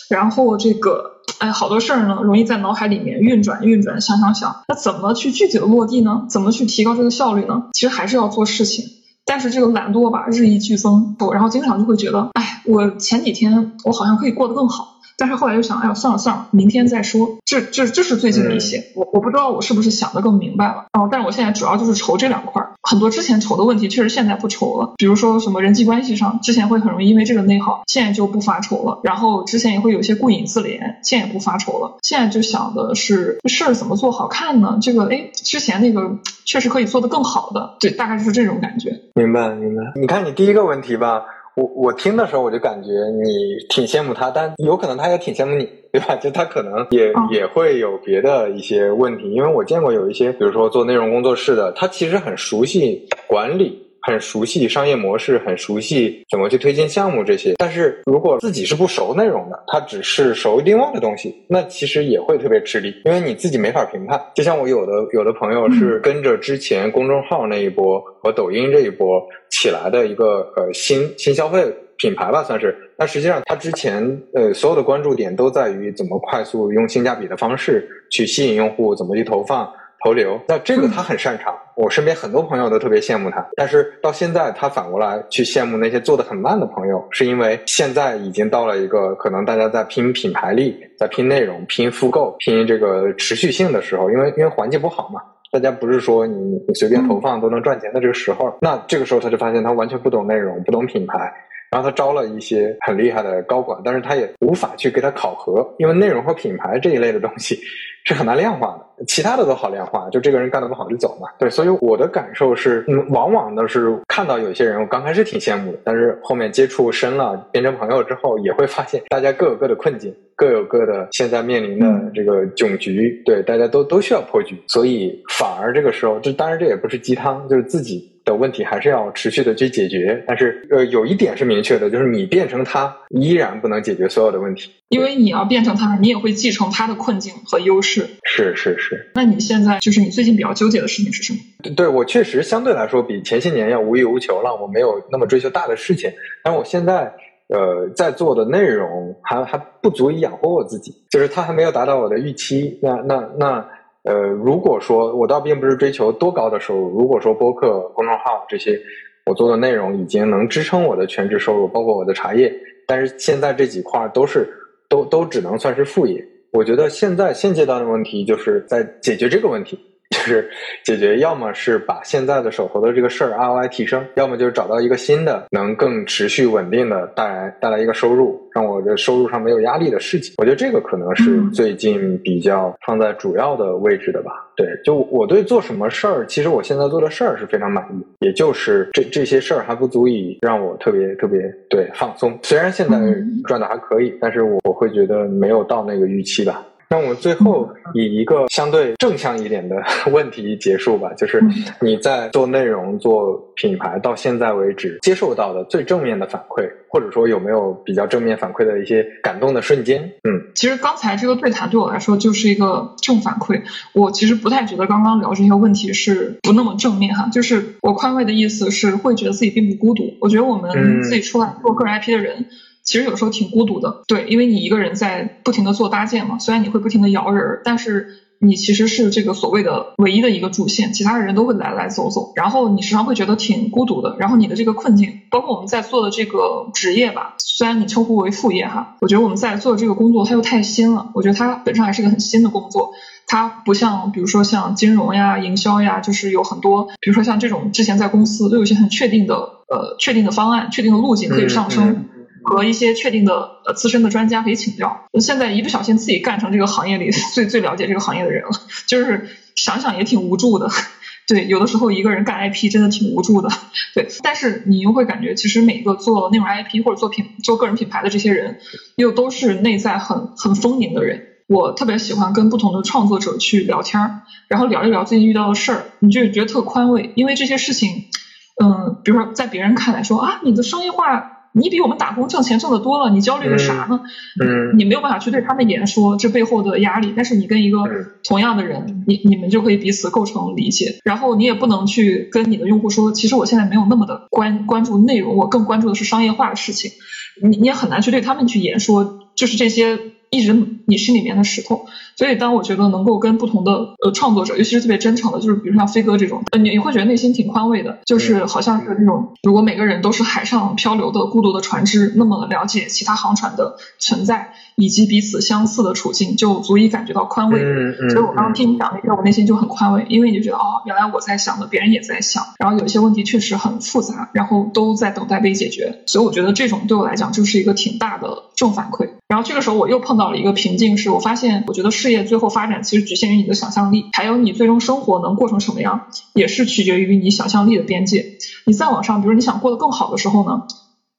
然后这个，哎，好多事儿呢，容易在脑海里面运转运转，想想想，那怎么去具体的落地呢？怎么去提高这个效率呢？其实还是要做事情，但是这个懒惰吧，日益剧增，然后经常就会觉得，哎，我前几天我好像可以过得更好。但是后来又想，哎呀，算了算了，明天再说。这这这是最近的一些，我我不知道我是不是想的更明白了。哦，但是我现在主要就是愁这两块儿，很多之前愁的问题，确实现在不愁了。比如说什么人际关系上，之前会很容易因为这个内耗，现在就不发愁了。然后之前也会有些顾影自怜，现在也不发愁了。现在就想的是事儿怎么做好看呢？这个哎，之前那个确实可以做得更好的，对，大概就是这种感觉。明白明白。你看你第一个问题吧。我我听的时候我就感觉你挺羡慕他，但有可能他也挺羡慕你，对吧？就他可能也也会有别的一些问题，因为我见过有一些，比如说做内容工作室的，他其实很熟悉管理。很熟悉商业模式，很熟悉怎么去推荐项目这些。但是如果自己是不熟内容的，他只是熟另外的东西，那其实也会特别吃力，因为你自己没法评判。就像我有的有的朋友是跟着之前公众号那一波和抖音这一波起来的一个呃新新消费品牌吧，算是。但实际上他之前呃所有的关注点都在于怎么快速用性价比的方式去吸引用户，怎么去投放。投流，那这个他很擅长，我身边很多朋友都特别羡慕他。但是到现在，他反过来去羡慕那些做的很慢的朋友，是因为现在已经到了一个可能大家在拼品牌力、在拼内容、拼复购、拼这个持续性的时候，因为因为环境不好嘛，大家不是说你你随便投放都能赚钱的这个时候，那这个时候他就发现他完全不懂内容、不懂品牌。然后他招了一些很厉害的高管，但是他也无法去给他考核，因为内容和品牌这一类的东西 是很难量化的，其他的都好量化，就这个人干的不好就走嘛。对，所以我的感受是，嗯，往往都是看到有些人，我刚开始挺羡慕的，但是后面接触深了，变成朋友之后，也会发现 大家各有各的困境，各有各的现在面临的这个窘局，对，大家都都需要破局，所以反而这个时候，这当然这也不是鸡汤，就是自己。的问题还是要持续的去解决。但是呃，有一点是明确的，就是你变成他，依然不能解决所有的问题。因为你要变成他，你也会继承他的困境和优势。是是是。那你现在就是你最近比较纠结的事情是什么？对我确实相对来说比前些年要无欲无求了，我没有那么追求大的事情。但我现在呃在做的内容还还不足以养活我自己，就是它还没有达到我的预期。那那那。呃，如果说我倒并不是追求多高的收入，如果说播客、公众号这些我做的内容已经能支撑我的全职收入，包括我的茶叶，但是现在这几块都是都都只能算是副业。我觉得现在现阶段的问题就是在解决这个问题。就是解决，要么是把现在的手头的这个事儿 ROI 提升，要么就是找到一个新的能更持续稳定的带来带来一个收入，让我的收入上没有压力的事情。我觉得这个可能是最近比较放在主要的位置的吧。对，就我对做什么事儿，其实我现在做的事儿是非常满意，也就是这这些事儿还不足以让我特别特别对放松。虽然现在赚的还可以，但是我我会觉得没有到那个预期吧。那我们最后以一个相对正向一点的 问题结束吧，就是你在做内容、做品牌到现在为止接受到的最正面的反馈，或者说有没有比较正面反馈的一些感动的瞬间？嗯，其实刚才这个对谈对我来说就是一个正反馈。我其实不太觉得刚刚聊这些问题是不那么正面哈，就是我宽慰的意思是会觉得自己并不孤独。我觉得我们自己出来做个人 IP 的人。其实有时候挺孤独的，对，因为你一个人在不停的做搭建嘛，虽然你会不停的摇人，但是你其实是这个所谓的唯一的一个主线，其他的人都会来来走走，然后你时常会觉得挺孤独的，然后你的这个困境，包括我们在做的这个职业吧，虽然你称呼为副业哈，我觉得我们在做的这个工作它又太新了，我觉得它本身还是一个很新的工作，它不像比如说像金融呀、营销呀，就是有很多，比如说像这种之前在公司都有一些很确定的呃确定的方案、确定的路径可以上升。和一些确定的呃资深的专家可以请教。现在一不小心自己干成这个行业里 最最了解这个行业的人了，就是想想也挺无助的。对，有的时候一个人干 IP 真的挺无助的。对，但是你又会感觉，其实每个做内容 IP 或者做品做个人品牌的这些人，又都是内在很很丰盈的人。我特别喜欢跟不同的创作者去聊天儿，然后聊一聊最近遇到的事儿，你就觉得特宽慰，因为这些事情，嗯，比如说在别人看来说啊，你的商业化。你比我们打工挣钱挣得多了，你焦虑个啥呢？嗯，你没有办法去对他们言说这背后的压力，但是你跟一个同样的人，你你们就可以彼此构成理解。然后你也不能去跟你的用户说，其实我现在没有那么的关关注内容，我更关注的是商业化的事情。你你也很难去对他们去言说，就是这些。一直你心里面的石头，所以当我觉得能够跟不同的呃创作者，尤其是特别真诚的，就是比如像飞哥这种，呃你你会觉得内心挺宽慰的，就是好像是那种如果每个人都是海上漂流的孤独的船只，那么了解其他航船的存在以及彼此相似的处境，就足以感觉到宽慰。所以我刚刚听你讲那些，我内心就很宽慰，因为你就觉得哦，原来我在想的，别人也在想，然后有一些问题确实很复杂，然后都在等待被解决，所以我觉得这种对我来讲就是一个挺大的正反馈。然后这个时候我又碰到了一个瓶颈，是我发现，我觉得事业最后发展其实局限于你的想象力，还有你最终生活能过成什么样，也是取决于你想象力的边界。你再往上，比如你想过得更好的时候呢，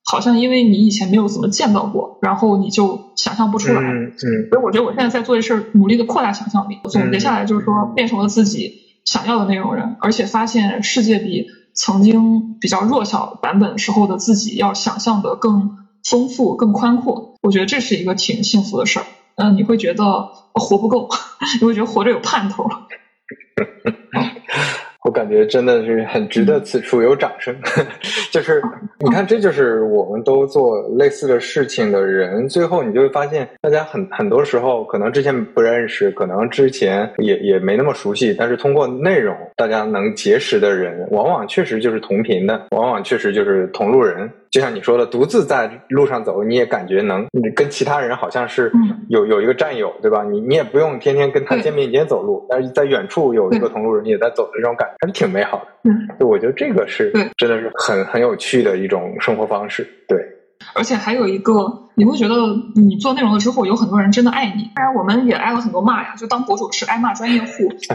好像因为你以前没有怎么见到过，然后你就想象不出来。嗯嗯。所以我觉得我现在在做这事儿，努力的扩大想象力。总结下来就是说，变成了自己想要的那种人，而且发现世界比曾经比较弱小版本时候的自己要想象的更。丰富更宽阔，我觉得这是一个挺幸福的事儿。嗯，你会觉得活不够，你会觉得活着有盼头。我感觉真的是很值得此处有掌声。就是你看，这就是我们都做类似的事情的人，最后你就会发现，大家很很多时候可能之前不认识，可能之前也也没那么熟悉，但是通过内容，大家能结识的人，往往确实就是同频的，往往确实就是同路人。就像你说的，独自在路上走，你也感觉能跟其他人好像是有有一个战友，对吧？你你也不用天天跟他肩并肩走路，但是在远处有一个同路人也在走的这种感觉，还是挺美好的。嗯，就我觉得这个是真的是很很有趣的一种生活方式。对，而且还有一个，你会觉得你做内容了之后，有很多人真的爱你。当然，我们也挨了很多骂呀，就当博主是挨骂专业户。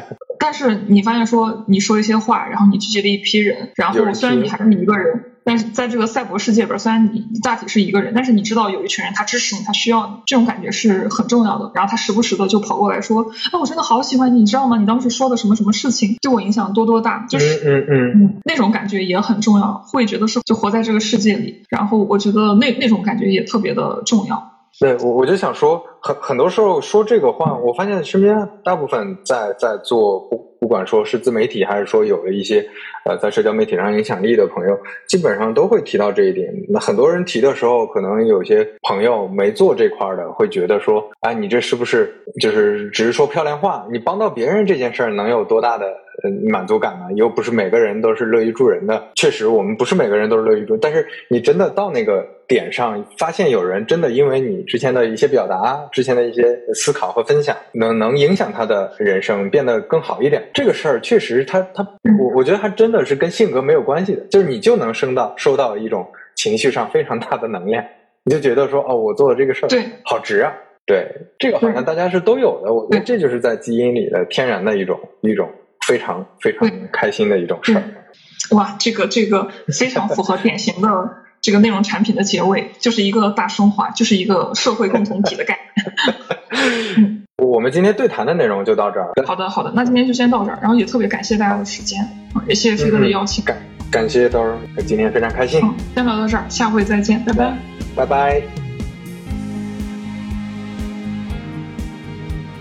但是你发现说，你说一些话，然后你聚集了一批人，然后虽然你还是你一个人。但是在这个赛博世界里边，虽然你大体是一个人，但是你知道有一群人他支持你，他需要你，这种感觉是很重要的。然后他时不时的就跑过来说：“啊，我真的好喜欢你，你知道吗？你当时说的什么什么事情对我影响多多大。”就是嗯嗯嗯，那种感觉也很重要，会觉得是就活在这个世界里。然后我觉得那那种感觉也特别的呃重要。对，我我就想说，很很多时候说这个话，我发现身边大部分在在做不不管说是自媒体，还是说有了一些呃在社交媒体上影响力的朋友，基本上都会提到这一点。那很多人提的时候，可能有些朋友没做这块的，会觉得说，哎，你这是不是就是只是说漂亮话？你帮到别人这件事儿能有多大的呃满足感呢？又不是每个人都是乐于助人的。确实，我们不是每个人都是乐于助，但是你真的到那个。点上发现有人真的因为你之前的一些表达、之前的一些思考和分享，能能影响他的人生变得更好一点。这个事儿确实，他他我我觉得他真的是跟性格没有关系的，就是你就能升到收到一种情绪上非常大的能量，你就觉得说哦，我做的这个事儿对好值啊，对这个好像大家是都有的。我觉得这就是在基因里的天然的一种一种非常非常开心的一种事儿。哇，这个这个非常符合典型的。这个内容产品的结尾就是一个大升华，就是一个社会共同体的概念。我们今天对谈的内容就到这儿。好的，好的，那今天就先到这儿。然后也特别感谢大家的时间，也谢谢飞哥的邀请。感感谢豆儿，今天非常开心。先聊到这儿，下回再见，拜拜。拜拜。